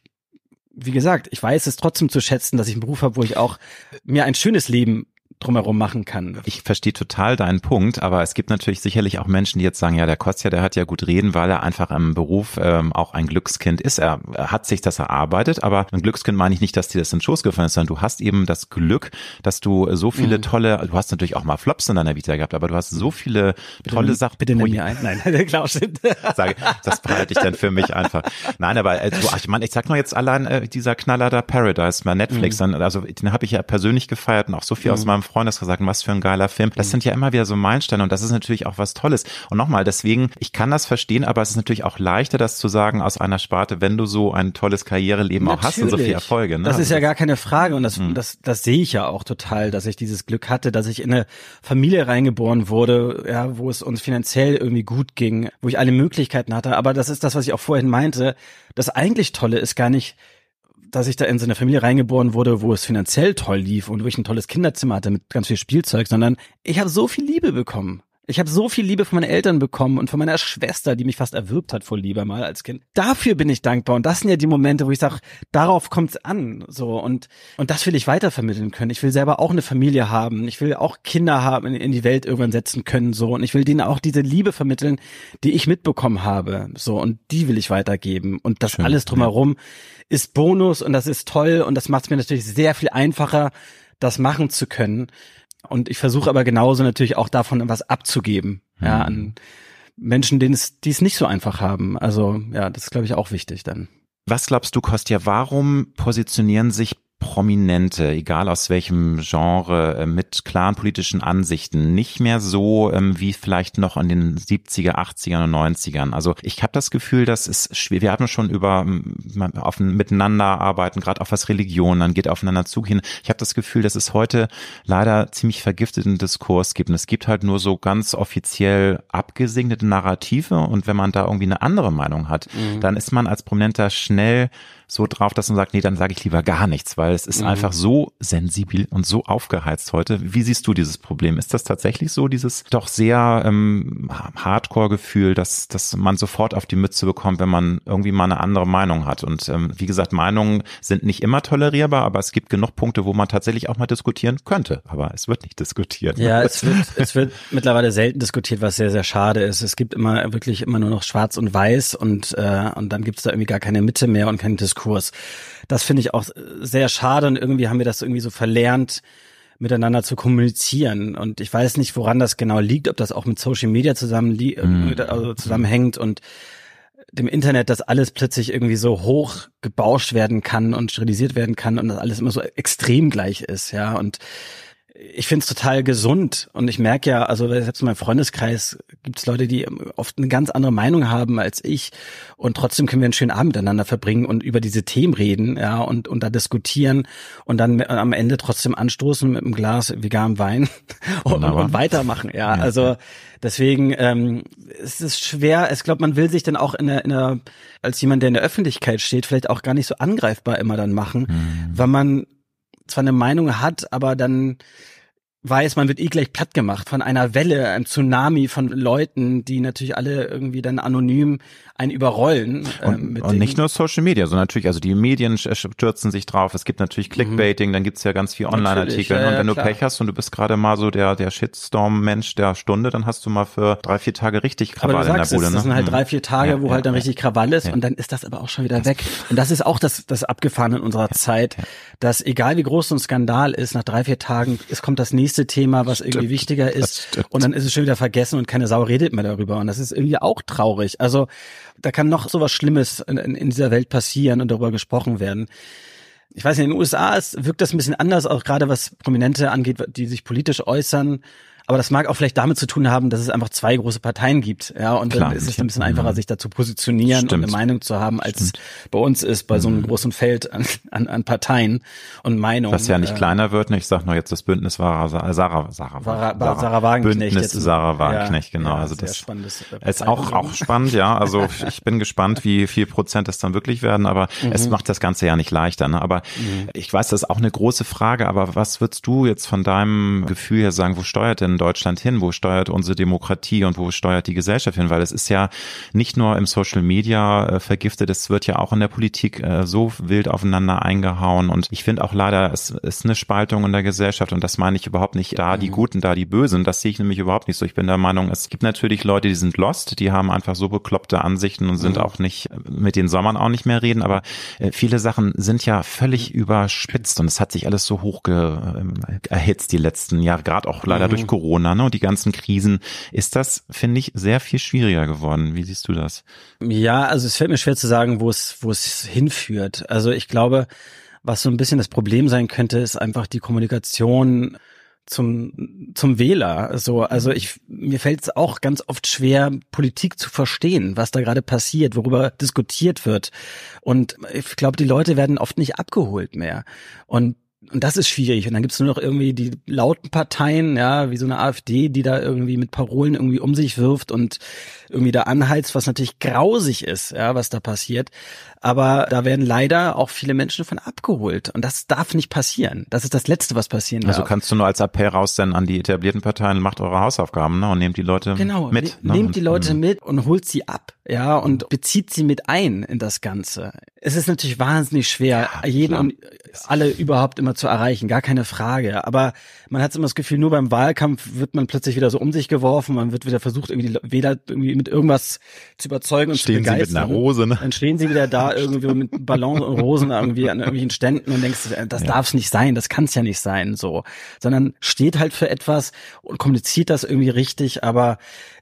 wie gesagt, ich weiß es trotzdem zu schätzen, dass ich einen Beruf habe, wo ich auch mir ein schönes Leben drumherum machen kann. Ich verstehe total deinen Punkt, aber es gibt natürlich sicherlich auch Menschen, die jetzt sagen, ja, der Kostja, der hat ja gut reden, weil er einfach im Beruf ähm, auch ein Glückskind ist. Er, er hat sich das erarbeitet, aber ein Glückskind meine ich nicht, dass dir das in den Schoß gefallen ist, sondern du hast eben das Glück, dass du so viele mhm. tolle, du hast natürlich auch mal Flops in deiner Vita gehabt, aber du hast so viele bitte, tolle Sachen. Bitte nimm mir ein. Nein, der Klaus Sage, das behalte ich dann für mich einfach. Nein, aber äh, du, ich meine, ich sag nur jetzt allein äh, dieser Knaller da Paradise bei Netflix, mhm. dann, also den habe ich ja persönlich gefeiert und auch so viel mhm. aus meinem Freundeskreis sagen, was für ein geiler Film. Das sind ja immer wieder so Meilensteine und das ist natürlich auch was Tolles. Und nochmal, deswegen, ich kann das verstehen, aber es ist natürlich auch leichter, das zu sagen aus einer Sparte, wenn du so ein tolles Karriereleben natürlich. auch hast und so viele Erfolge. Ne? Das ist ja gar keine Frage und das, mhm. das, das sehe ich ja auch total, dass ich dieses Glück hatte, dass ich in eine Familie reingeboren wurde, ja, wo es uns finanziell irgendwie gut ging, wo ich alle Möglichkeiten hatte. Aber das ist das, was ich auch vorhin meinte. Das eigentlich Tolle ist gar nicht, dass ich da in so eine Familie reingeboren wurde, wo es finanziell toll lief und wo ich ein tolles Kinderzimmer hatte mit ganz viel Spielzeug, sondern ich habe so viel Liebe bekommen. Ich habe so viel Liebe von meinen Eltern bekommen und von meiner Schwester, die mich fast erwürgt hat vor Liebe mal als Kind. Dafür bin ich dankbar und das sind ja die Momente, wo ich sage, darauf kommt's an, so und und das will ich weitervermitteln können. Ich will selber auch eine Familie haben. Ich will auch Kinder haben, in, in die Welt irgendwann setzen können, so und ich will denen auch diese Liebe vermitteln, die ich mitbekommen habe, so und die will ich weitergeben und das Schön, alles drumherum ja. ist Bonus und das ist toll und das macht es mir natürlich sehr viel einfacher, das machen zu können. Und ich versuche aber genauso natürlich auch davon was abzugeben, mhm. ja, an Menschen, denen es, die es nicht so einfach haben. Also ja, das ist, glaube ich, auch wichtig dann. Was glaubst du, Kostja, warum positionieren sich Prominente, egal aus welchem Genre, äh, mit klaren politischen Ansichten, nicht mehr so ähm, wie vielleicht noch in den 70er, 80er und 90ern. Also ich habe das Gefühl, dass es schwer, wir haben schon über auf miteinander arbeiten, gerade auf was Religion angeht, aufeinander zugehen. Ich habe das Gefühl, dass es heute leider ziemlich vergifteten Diskurs gibt. Und es gibt halt nur so ganz offiziell abgesegnete Narrative und wenn man da irgendwie eine andere Meinung hat, mhm. dann ist man als Prominenter schnell so drauf, dass man sagt, nee, dann sage ich lieber gar nichts, weil es ist mhm. einfach so sensibel und so aufgeheizt heute. Wie siehst du dieses Problem? Ist das tatsächlich so, dieses doch sehr ähm, Hardcore-Gefühl, dass, dass man sofort auf die Mütze bekommt, wenn man irgendwie mal eine andere Meinung hat? Und ähm, wie gesagt, Meinungen sind nicht immer tolerierbar, aber es gibt genug Punkte, wo man tatsächlich auch mal diskutieren könnte. Aber es wird nicht diskutiert. Ja, es wird, es wird mittlerweile selten diskutiert, was sehr, sehr schade ist. Es gibt immer wirklich immer nur noch schwarz und weiß und, äh, und dann gibt es da irgendwie gar keine Mitte mehr und keinen Diskurs Diskurs. Das finde ich auch sehr schade und irgendwie haben wir das irgendwie so verlernt, miteinander zu kommunizieren. Und ich weiß nicht, woran das genau liegt, ob das auch mit Social Media zusammen mm. also zusammenhängt und dem Internet, dass alles plötzlich irgendwie so hoch gebauscht werden kann und sterilisiert werden kann und das alles immer so extrem gleich ist, ja. Und ich finde es total gesund und ich merke ja, also selbst in meinem Freundeskreis gibt es Leute, die oft eine ganz andere Meinung haben als ich und trotzdem können wir einen schönen Abend miteinander verbringen und über diese Themen reden, ja, und, und da diskutieren und dann am Ende trotzdem anstoßen mit einem Glas veganem Wein und, und, weitermachen, ja. ja. Also deswegen ähm, es ist schwer, ich glaube, man will sich dann auch in der, in der, als jemand, der in der Öffentlichkeit steht, vielleicht auch gar nicht so angreifbar immer dann machen, mhm. weil man zwar eine Meinung hat, aber dann weiß, man wird eh gleich platt gemacht von einer Welle, einem Tsunami von Leuten, die natürlich alle irgendwie dann anonym einen überrollen. Äh, und, und nicht nur Social Media, sondern natürlich, also die Medien stürzen sich drauf. Es gibt natürlich Clickbaiting, mhm. dann gibt's ja ganz viel Online-Artikel. Ja, und wenn ja, du Pech hast und du bist gerade mal so der, der Shitstorm-Mensch der Stunde, dann hast du mal für drei, vier Tage richtig Krawall in der Bude. Ne? Das sind halt mhm. drei, vier Tage, ja, wo halt dann richtig Krawall ist und dann ist das aber auch schon wieder weg. Und das ist auch das, das Abgefahren in unserer Zeit, dass egal wie groß so ein Skandal ist, nach drei, vier Tagen, es kommt das nächste Thema, was Stimmt. irgendwie wichtiger ist und dann ist es schon wieder vergessen und keine Sau redet mehr darüber. Und das ist irgendwie auch traurig. Also da kann noch so was Schlimmes in, in dieser Welt passieren und darüber gesprochen werden. Ich weiß nicht, in den USA ist, wirkt das ein bisschen anders, auch gerade was Prominente angeht, die sich politisch äußern. Aber das mag auch vielleicht damit zu tun haben, dass es einfach zwei große Parteien gibt. Ja, und Klar, dann ist es ein bisschen einfacher, sich da zu positionieren Stimmt. und eine Meinung zu haben, als Stimmt. es bei uns ist, bei so einem mhm. großen Feld an, an, an Parteien und Meinungen. Was ja nicht äh, kleiner wird, ne? ich sag noch jetzt das Bündnis war Sarah, Sarah, Sarah, Sarah, Sarah, Sarah Wagenknecht. Bündnis Sarah Wagenknecht, ja, genau. Ja, also das äh, ist auch, auch spannend, ja. Also ich bin gespannt, wie viel Prozent es dann wirklich werden, aber mhm. es macht das Ganze ja nicht leichter. Ne? Aber mhm. ich weiß, das ist auch eine große Frage, aber was würdest du jetzt von deinem Gefühl her sagen, wo steuert denn Deutschland hin? Wo steuert unsere Demokratie und wo steuert die Gesellschaft hin? Weil es ist ja nicht nur im Social Media äh, vergiftet, es wird ja auch in der Politik äh, so wild aufeinander eingehauen. Und ich finde auch leider, es ist eine Spaltung in der Gesellschaft und das meine ich überhaupt nicht da die mhm. Guten, da die Bösen. Das sehe ich nämlich überhaupt nicht so. Ich bin der Meinung, es gibt natürlich Leute, die sind lost, die haben einfach so bekloppte Ansichten und sind mhm. auch nicht, mit den man auch nicht mehr reden, aber äh, viele Sachen sind ja völlig überspitzt und es hat sich alles so hoch äh, erhitzt die letzten Jahre, gerade auch leider mhm. durch Corona ne, und die ganzen Krisen. Ist das, finde ich, sehr viel schwieriger geworden. Wie siehst du das? Ja, also es fällt mir schwer zu sagen, wo es, wo es hinführt. Also ich glaube, was so ein bisschen das Problem sein könnte, ist einfach die Kommunikation zum zum Wähler. So, also ich mir fällt es auch ganz oft schwer, Politik zu verstehen, was da gerade passiert, worüber diskutiert wird. Und ich glaube, die Leute werden oft nicht abgeholt mehr. Und und das ist schwierig. Und dann gibt's nur noch irgendwie die lauten Parteien, ja, wie so eine AfD, die da irgendwie mit Parolen irgendwie um sich wirft und irgendwie da anheizt, was natürlich grausig ist, ja, was da passiert. Aber da werden leider auch viele Menschen von abgeholt. Und das darf nicht passieren. Das ist das Letzte, was passieren also darf. Also kannst du nur als Appell raussenden an die etablierten Parteien, macht eure Hausaufgaben ne, und nehmt die Leute genau, mit. Ne? Nehmt die Leute und, mit und holt sie ab, ja, und bezieht sie mit ein in das Ganze. Es ist natürlich wahnsinnig schwer, ja, jeden und alle überhaupt immer zu erreichen, gar keine Frage. Aber man hat immer das Gefühl, nur beim Wahlkampf wird man plötzlich wieder so um sich geworfen, man wird wieder versucht, irgendwie die Wähler irgendwie mit irgendwas zu überzeugen und stehen zu begeistern. Sie mit einer Rose, ne? Dann stehen sie wieder da irgendwie mit Ballons und Rosen irgendwie an irgendwelchen Ständen und denkst, das ja. darf es nicht sein, das kann es ja nicht sein, so. Sondern steht halt für etwas und kommuniziert das irgendwie richtig, aber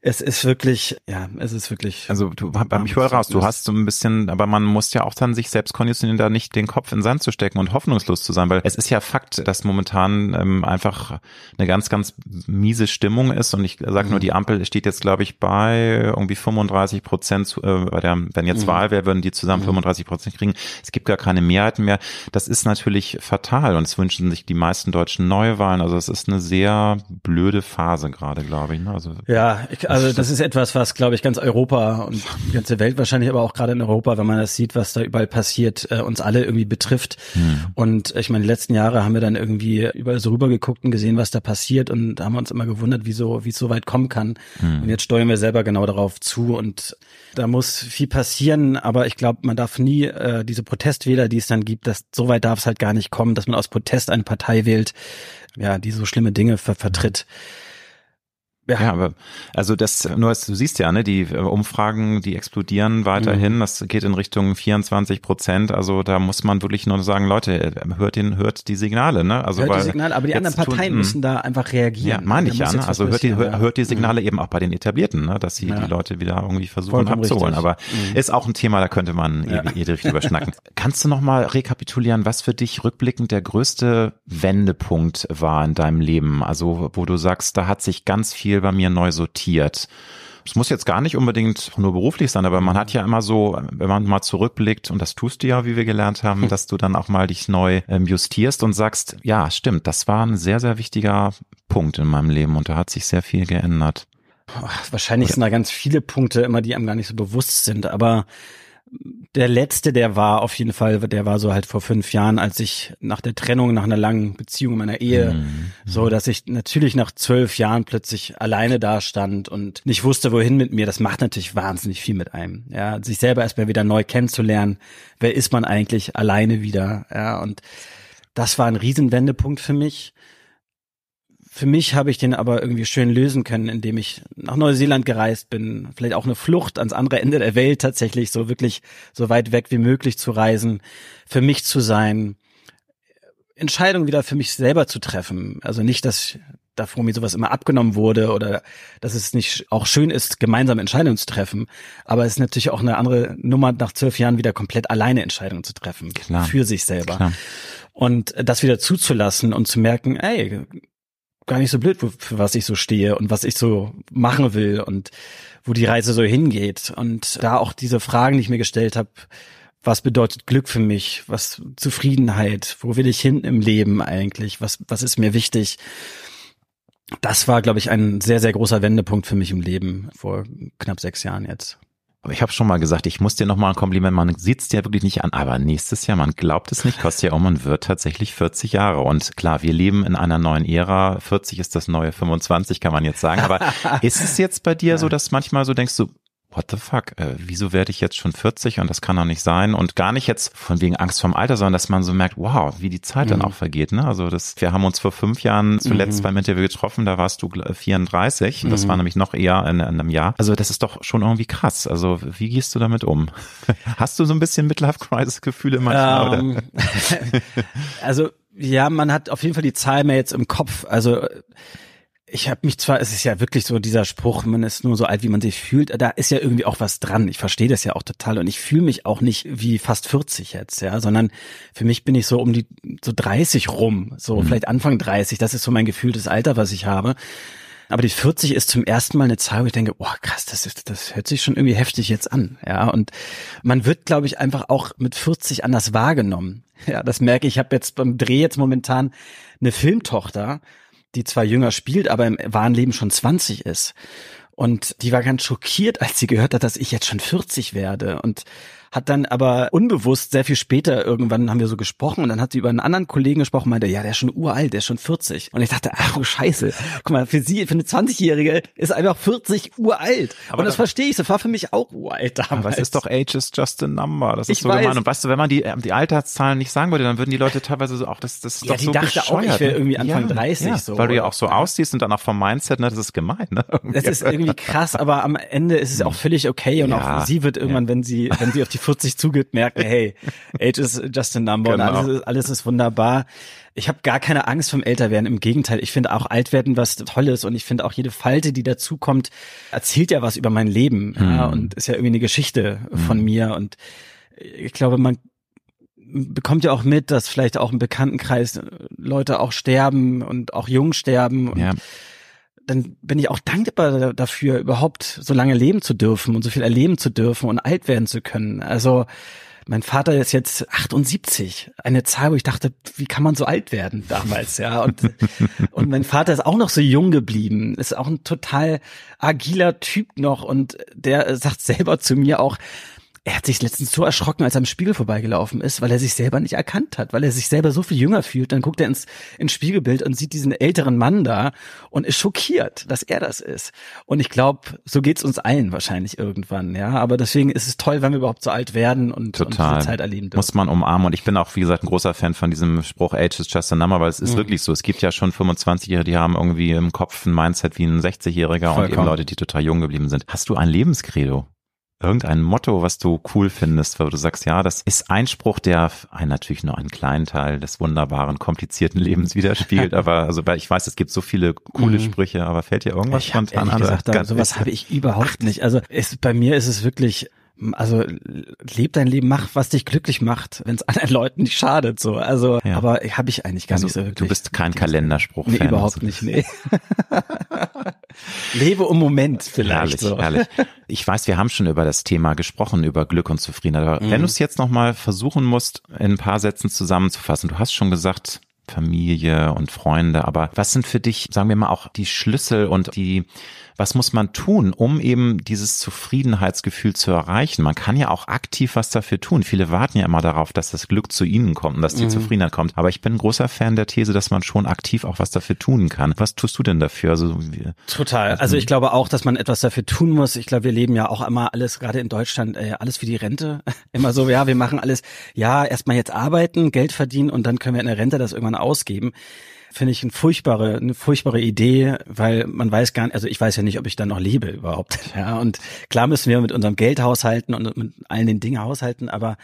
es ist wirklich, ja, es ist wirklich. Also du, ich höre raus, du hast so ein bisschen, aber man muss ja auch dann sich selbst konditionieren, da nicht den Kopf in den Sand zu stecken und hoffnungslos zu sein, weil es ist ja Fakt, dass momentan ähm, einfach eine ganz, ganz miese Stimmung ist und ich sage nur, mhm. die Ampel steht jetzt, glaube ich, bei irgendwie 35 Prozent, äh, bei der, wenn jetzt mhm. Wahl wäre, würden die zusammen mhm. 35 Prozent kriegen. Es gibt gar keine Mehrheiten mehr. Das ist natürlich fatal und es wünschen sich die meisten Deutschen Neuwahlen. Also es ist eine sehr blöde Phase gerade, glaube ich. Ne? Also ja, also das ist etwas, was, glaube ich, ganz Europa und die ganze Welt wahrscheinlich, aber auch gerade in Europa, wenn man das sieht, was da überall passiert, äh, uns alle irgendwie betrifft. Hm. Und ich meine, die letzten Jahre haben wir dann irgendwie überall so rübergeguckt und gesehen, was da passiert und haben uns immer gewundert, wieso, wie es so weit kommen kann. Hm. Und jetzt steuern wir selber genau darauf zu und da muss viel passieren, aber ich glaube, man darf nie äh, diese Protestwähler, die es dann gibt, dass so weit darf es halt gar nicht kommen, dass man aus Protest eine Partei wählt, ja, die so schlimme Dinge ver vertritt. Mhm ja. ja, aber also das nur du siehst ja, ne, die äh, Umfragen, die explodieren weiterhin. Mhm. Das geht in Richtung 24 Prozent. Also da muss man wirklich nur sagen, Leute, hört den, hört die Signale, ne? Also hört die Signale, aber die anderen Parteien tun, müssen da einfach reagieren. Ja, meine ich ja. Ne? Also hört die, hört die Signale mhm. eben auch bei den Etablierten, ne? dass sie ja. die Leute wieder irgendwie versuchen Vollkommen abzuholen. Richtig. Aber mhm. ist auch ein Thema, da könnte man ja. ewig drüber schnacken. Kannst du noch mal rekapitulieren, was für dich rückblickend der größte Wendepunkt war in deinem Leben? Also wo du sagst, da hat sich ganz viel viel bei mir neu sortiert. Es muss jetzt gar nicht unbedingt nur beruflich sein, aber man hat ja immer so, wenn man mal zurückblickt, und das tust du ja, wie wir gelernt haben, hm. dass du dann auch mal dich neu ähm, justierst und sagst, ja, stimmt, das war ein sehr, sehr wichtiger Punkt in meinem Leben und da hat sich sehr viel geändert. Wahrscheinlich sind da ganz viele Punkte immer, die einem gar nicht so bewusst sind, aber der letzte, der war auf jeden Fall, der war so halt vor fünf Jahren, als ich nach der Trennung, nach einer langen Beziehung meiner Ehe, mhm. so, dass ich natürlich nach zwölf Jahren plötzlich alleine da stand und nicht wusste, wohin mit mir. Das macht natürlich wahnsinnig viel mit einem. Ja, sich selber erstmal wieder neu kennenzulernen. Wer ist man eigentlich alleine wieder? Ja, und das war ein Riesenwendepunkt für mich. Für mich habe ich den aber irgendwie schön lösen können, indem ich nach Neuseeland gereist bin, vielleicht auch eine Flucht ans andere Ende der Welt tatsächlich, so wirklich so weit weg wie möglich zu reisen, für mich zu sein, Entscheidungen wieder für mich selber zu treffen. Also nicht, dass davor mir sowas immer abgenommen wurde oder dass es nicht auch schön ist, gemeinsam Entscheidungen zu treffen. Aber es ist natürlich auch eine andere Nummer, nach zwölf Jahren wieder komplett alleine Entscheidungen zu treffen. Klar. Für sich selber. Klar. Und das wieder zuzulassen und zu merken, ey, gar nicht so blöd, für was ich so stehe und was ich so machen will und wo die Reise so hingeht. Und da auch diese Fragen, die ich mir gestellt habe, was bedeutet Glück für mich? Was Zufriedenheit? Wo will ich hin im Leben eigentlich? Was, was ist mir wichtig? Das war, glaube ich, ein sehr, sehr großer Wendepunkt für mich im Leben vor knapp sechs Jahren jetzt. Aber ich habe schon mal gesagt, ich muss dir noch mal ein Kompliment machen. Man sieht's dir wirklich nicht an, aber nächstes Jahr, man glaubt es nicht, Kostja Aumann wird tatsächlich 40 Jahre. Und klar, wir leben in einer neuen Ära. 40 ist das neue 25, kann man jetzt sagen. Aber ist es jetzt bei dir so, dass manchmal so denkst du, what the fuck, äh, wieso werde ich jetzt schon 40 und das kann doch nicht sein und gar nicht jetzt von wegen Angst vorm Alter, sondern dass man so merkt, wow, wie die Zeit mhm. dann auch vergeht. Ne? Also das, wir haben uns vor fünf Jahren zuletzt mhm. beim Interview getroffen, da warst du 34, mhm. das war nämlich noch eher in, in, einem Jahr. Also das ist doch schon irgendwie krass. Also wie gehst du damit um? Hast du so ein bisschen Midlife-Crisis-Gefühle manchmal? Um, ähm, also ja, man hat auf jeden Fall die Zahl mehr jetzt im Kopf. Also ich habe mich zwar, es ist ja wirklich so dieser Spruch, man ist nur so alt, wie man sich fühlt, da ist ja irgendwie auch was dran. Ich verstehe das ja auch total und ich fühle mich auch nicht wie fast 40 jetzt, ja, sondern für mich bin ich so um die so 30 rum, so mhm. vielleicht Anfang 30, das ist so mein gefühltes Alter, was ich habe. Aber die 40 ist zum ersten Mal eine Zahl, wo ich denke, oh krass, das ist, das hört sich schon irgendwie heftig jetzt an, ja. Und man wird, glaube ich, einfach auch mit 40 anders wahrgenommen. Ja, das merke ich. Ich habe jetzt beim Dreh jetzt momentan eine Filmtochter die zwar jünger spielt, aber im wahren Leben schon 20 ist. Und die war ganz schockiert, als sie gehört hat, dass ich jetzt schon 40 werde. Und hat dann aber unbewusst sehr viel später irgendwann haben wir so gesprochen und dann hat sie über einen anderen Kollegen gesprochen, meinte, ja, der ist schon uralt, der ist schon 40. Und ich dachte, ach, oh Scheiße, guck mal, für sie, für eine 20-Jährige ist einfach 40 uralt. Aber und das, verstehe ich, das war für mich auch uralt damals. Aber es ist doch Age is just a number. Das ist ich so weiß. gemein. Und weißt du, wenn man die, die Alterszahlen nicht sagen würde, dann würden die Leute teilweise so auch, das, das ist ja, doch so dachte bescheuert. auch, ich wäre irgendwie Anfang ja, 30 ja, so. Weil du ja auch so aussiehst und dann auch vom Mindset, ne, das ist gemein, ne? Das ist irgendwie krass, aber am Ende ist es auch völlig okay und ja, auch sie wird irgendwann, wenn sie, wenn sie auf die 40 zugeht, merken, hey, Age is just a number genau. und alles, alles ist wunderbar. Ich habe gar keine Angst vom Älterwerden. Im Gegenteil, ich finde auch Altwerden was Tolles und ich finde auch jede Falte, die dazukommt, erzählt ja was über mein Leben hm. ja, und ist ja irgendwie eine Geschichte von hm. mir. Und ich glaube, man bekommt ja auch mit, dass vielleicht auch im Bekanntenkreis Leute auch sterben und auch jung sterben. Und ja dann bin ich auch dankbar dafür, überhaupt so lange leben zu dürfen und so viel erleben zu dürfen und alt werden zu können. Also mein Vater ist jetzt 78, eine Zahl, wo ich dachte, wie kann man so alt werden damals, ja? Und, und mein Vater ist auch noch so jung geblieben, ist auch ein total agiler Typ noch und der sagt selber zu mir auch, er hat sich letztens so erschrocken, als er am Spiegel vorbeigelaufen ist, weil er sich selber nicht erkannt hat, weil er sich selber so viel jünger fühlt. Dann guckt er ins, ins Spiegelbild und sieht diesen älteren Mann da und ist schockiert, dass er das ist. Und ich glaube, so geht's uns allen wahrscheinlich irgendwann, ja. Aber deswegen ist es toll, wenn wir überhaupt so alt werden und, Total. und diese Zeit erleben dürfen. Muss man umarmen. Und ich bin auch, wie gesagt, ein großer Fan von diesem Spruch Age is just a number, weil es ist mhm. wirklich so. Es gibt ja schon 25-Jährige, die haben irgendwie im Kopf ein Mindset wie ein 60-Jähriger und eben Leute, die total jung geblieben sind. Hast du ein Lebenskredo? Irgendein Motto, was du cool findest, weil du sagst, ja, das ist Einspruch, der ein, natürlich nur einen kleinen Teil des wunderbaren, komplizierten Lebens widerspiegelt. aber also, weil ich weiß, es gibt so viele coole mhm. Sprüche, aber fällt dir irgendwas ich spontan an? Gesagt, da, sowas habe ich überhaupt nicht. Also ist, bei mir ist es wirklich also leb dein Leben, mach, was dich glücklich macht, wenn es anderen Leuten nicht schadet. So, also, ja. aber habe ich eigentlich gar also, nicht so wirklich. Du bist kein Kalenderspruch. Nee, überhaupt also. nicht. Nee. Lebe im Moment vielleicht. Herrlich, so. herrlich. Ich weiß, wir haben schon über das Thema gesprochen, über Glück und Zufriedenheit. Aber mhm. wenn du es jetzt nochmal versuchen musst, in ein paar Sätzen zusammenzufassen, du hast schon gesagt, Familie und Freunde, aber was sind für dich, sagen wir mal, auch die Schlüssel und die was muss man tun, um eben dieses Zufriedenheitsgefühl zu erreichen? Man kann ja auch aktiv was dafür tun. Viele warten ja immer darauf, dass das Glück zu ihnen kommt und dass die mhm. Zufriedenheit kommt. Aber ich bin ein großer Fan der These, dass man schon aktiv auch was dafür tun kann. Was tust du denn dafür? Also, Total. Also, ich glaube auch, dass man etwas dafür tun muss. Ich glaube, wir leben ja auch immer alles, gerade in Deutschland, äh, alles für die Rente. Immer so, ja, wir machen alles, ja, erstmal jetzt arbeiten, Geld verdienen und dann können wir in der Rente das irgendwann ausgeben finde ich eine furchtbare, eine furchtbare Idee, weil man weiß gar nicht, also ich weiß ja nicht, ob ich dann noch lebe überhaupt. Ja, und klar müssen wir mit unserem Geld haushalten und mit allen den Dingen haushalten, aber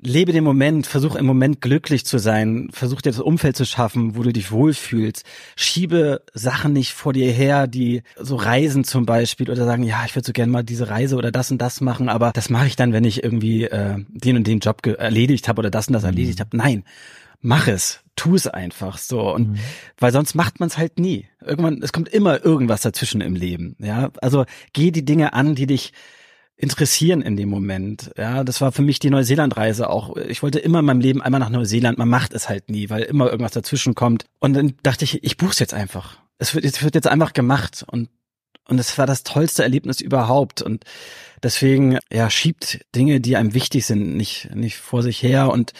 lebe den Moment, versuch im Moment glücklich zu sein, versuch dir das Umfeld zu schaffen, wo du dich wohlfühlst. Schiebe Sachen nicht vor dir her, die so Reisen zum Beispiel oder sagen, ja, ich würde so gerne mal diese Reise oder das und das machen, aber das mache ich dann, wenn ich irgendwie äh, den und den Job erledigt habe oder das und das erledigt mhm. habe. Nein, mach es, tu es einfach so und mhm. weil sonst macht man es halt nie. Irgendwann, es kommt immer irgendwas dazwischen im Leben. Ja, also geh die Dinge an, die dich interessieren in dem Moment. Ja, das war für mich die Neuseeland-Reise auch. Ich wollte immer in meinem Leben einmal nach Neuseeland. Man macht es halt nie, weil immer irgendwas dazwischen kommt. Und dann dachte ich, ich buch's jetzt einfach. Es wird, es wird jetzt einfach gemacht und und es war das tollste Erlebnis überhaupt. Und deswegen, ja, schiebt Dinge, die einem wichtig sind, nicht, nicht vor sich her und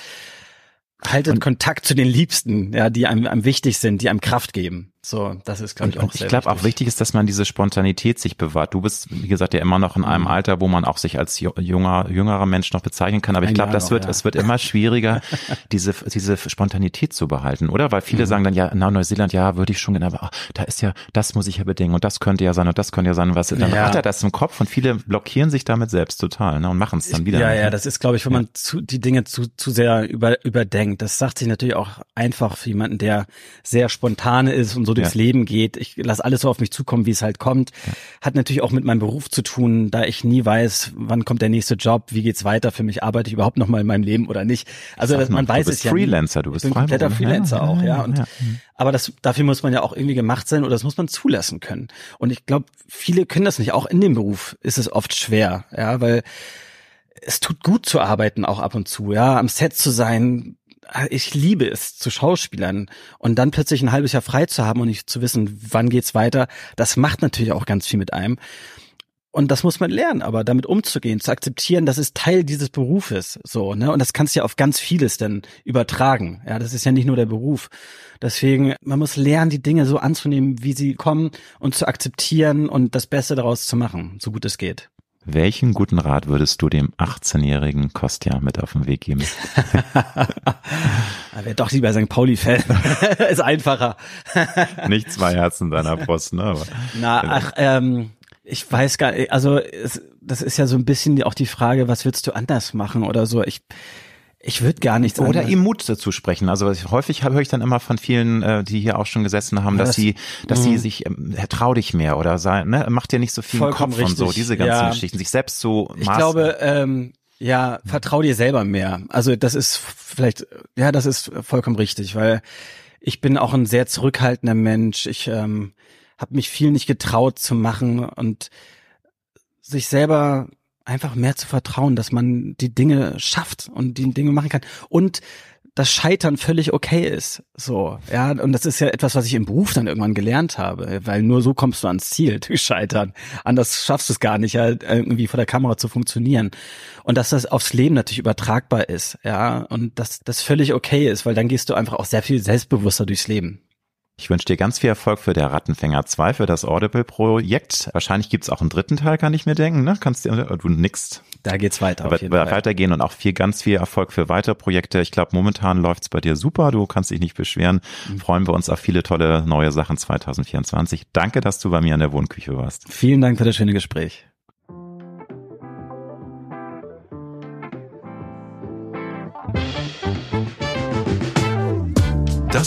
haltet Kontakt zu den Liebsten, ja, die einem, einem wichtig sind, die einem Kraft geben. So, das ist, glaube ich, auch sehr Ich glaube auch wichtig ist, dass man diese Spontanität sich bewahrt. Du bist, wie gesagt, ja immer noch in einem mhm. Alter, wo man auch sich als junger, jüngerer Mensch noch bezeichnen kann. Aber ich glaube, das wird, ja. es wird immer schwieriger, diese, diese Spontanität zu behalten, oder? Weil viele mhm. sagen dann, ja, na, Neuseeland, ja, würde ich schon gerne, aber oh, da ist ja, das muss ich ja bedingen und das könnte ja sein und das könnte ja sein, was, dann ja. hat er das im Kopf und viele blockieren sich damit selbst total, ne, und machen es dann wieder. Ja, ja, das ist, glaube ich, wenn man zu, die Dinge zu, zu sehr über, überdenkt. Das sagt sich natürlich auch einfach für jemanden, der sehr spontan ist und so durchs Leben geht ich lasse alles so auf mich zukommen, wie es halt kommt. Ja. Hat natürlich auch mit meinem Beruf zu tun, da ich nie weiß, wann kommt der nächste Job, wie geht's weiter für mich, arbeite ich überhaupt noch mal in meinem Leben oder nicht. Also das, man weiß es ja. Freelancer, du bist ich bin kompletter Freelancer ja, auch, ja. Und, Aber das, dafür muss man ja auch irgendwie gemacht sein oder das muss man zulassen können. Und ich glaube, viele können das nicht. Auch in dem Beruf ist es oft schwer, ja, weil es tut gut zu arbeiten auch ab und zu, ja, am Set zu sein, ich liebe es zu Schauspielern und dann plötzlich ein halbes Jahr frei zu haben und nicht zu wissen, wann geht's weiter, das macht natürlich auch ganz viel mit einem. Und das muss man lernen, aber damit umzugehen, zu akzeptieren, das ist Teil dieses Berufes, so, ne? Und das kannst du ja auf ganz vieles dann übertragen. Ja, das ist ja nicht nur der Beruf. Deswegen, man muss lernen, die Dinge so anzunehmen, wie sie kommen und zu akzeptieren und das Beste daraus zu machen, so gut es geht. Welchen guten Rat würdest du dem 18-jährigen Kostja mit auf den Weg geben? er wäre doch lieber St. Pauli-Fan. ist einfacher. nicht zwei Herzen deiner Brust, ne? Aber, Na, ach, ähm, ich weiß gar nicht, also es, das ist ja so ein bisschen auch die Frage, was würdest du anders machen oder so. Ich ich würde gar nichts Oder ihm Mut dazu sprechen. Also häufig höre ich dann immer von vielen, äh, die hier auch schon gesessen haben, dass das, sie, dass sie mhm. sich, ähm, trau dich mehr oder sei, ne, mach dir nicht so viel Kopf richtig. und so, diese ganzen ja. Geschichten, sich selbst so Ich glaube, ähm, ja, vertrau dir selber mehr. Also das ist vielleicht, ja, das ist vollkommen richtig, weil ich bin auch ein sehr zurückhaltender Mensch. Ich ähm, habe mich viel nicht getraut zu machen und sich selber einfach mehr zu vertrauen, dass man die Dinge schafft und die Dinge machen kann und das Scheitern völlig okay ist. So, ja, und das ist ja etwas, was ich im Beruf dann irgendwann gelernt habe, weil nur so kommst du ans Ziel, durch Scheitern. Anders schaffst du es gar nicht, ja, irgendwie vor der Kamera zu funktionieren. Und dass das aufs Leben natürlich übertragbar ist, ja, und dass das völlig okay ist, weil dann gehst du einfach auch sehr viel selbstbewusster durchs Leben. Ich wünsche dir ganz viel Erfolg für der Rattenfänger 2, für das Audible-Projekt. Wahrscheinlich gibt's auch einen dritten Teil, kann ich mir denken. Ne? Kannst du, du nix. Da geht's weiter. Aber weitergehen und auch viel, ganz viel Erfolg für weitere Projekte. Ich glaube, momentan läuft's bei dir super. Du kannst dich nicht beschweren. Mhm. Freuen wir uns auf viele tolle neue Sachen 2024. Danke, dass du bei mir in der Wohnküche warst. Vielen Dank für das schöne Gespräch.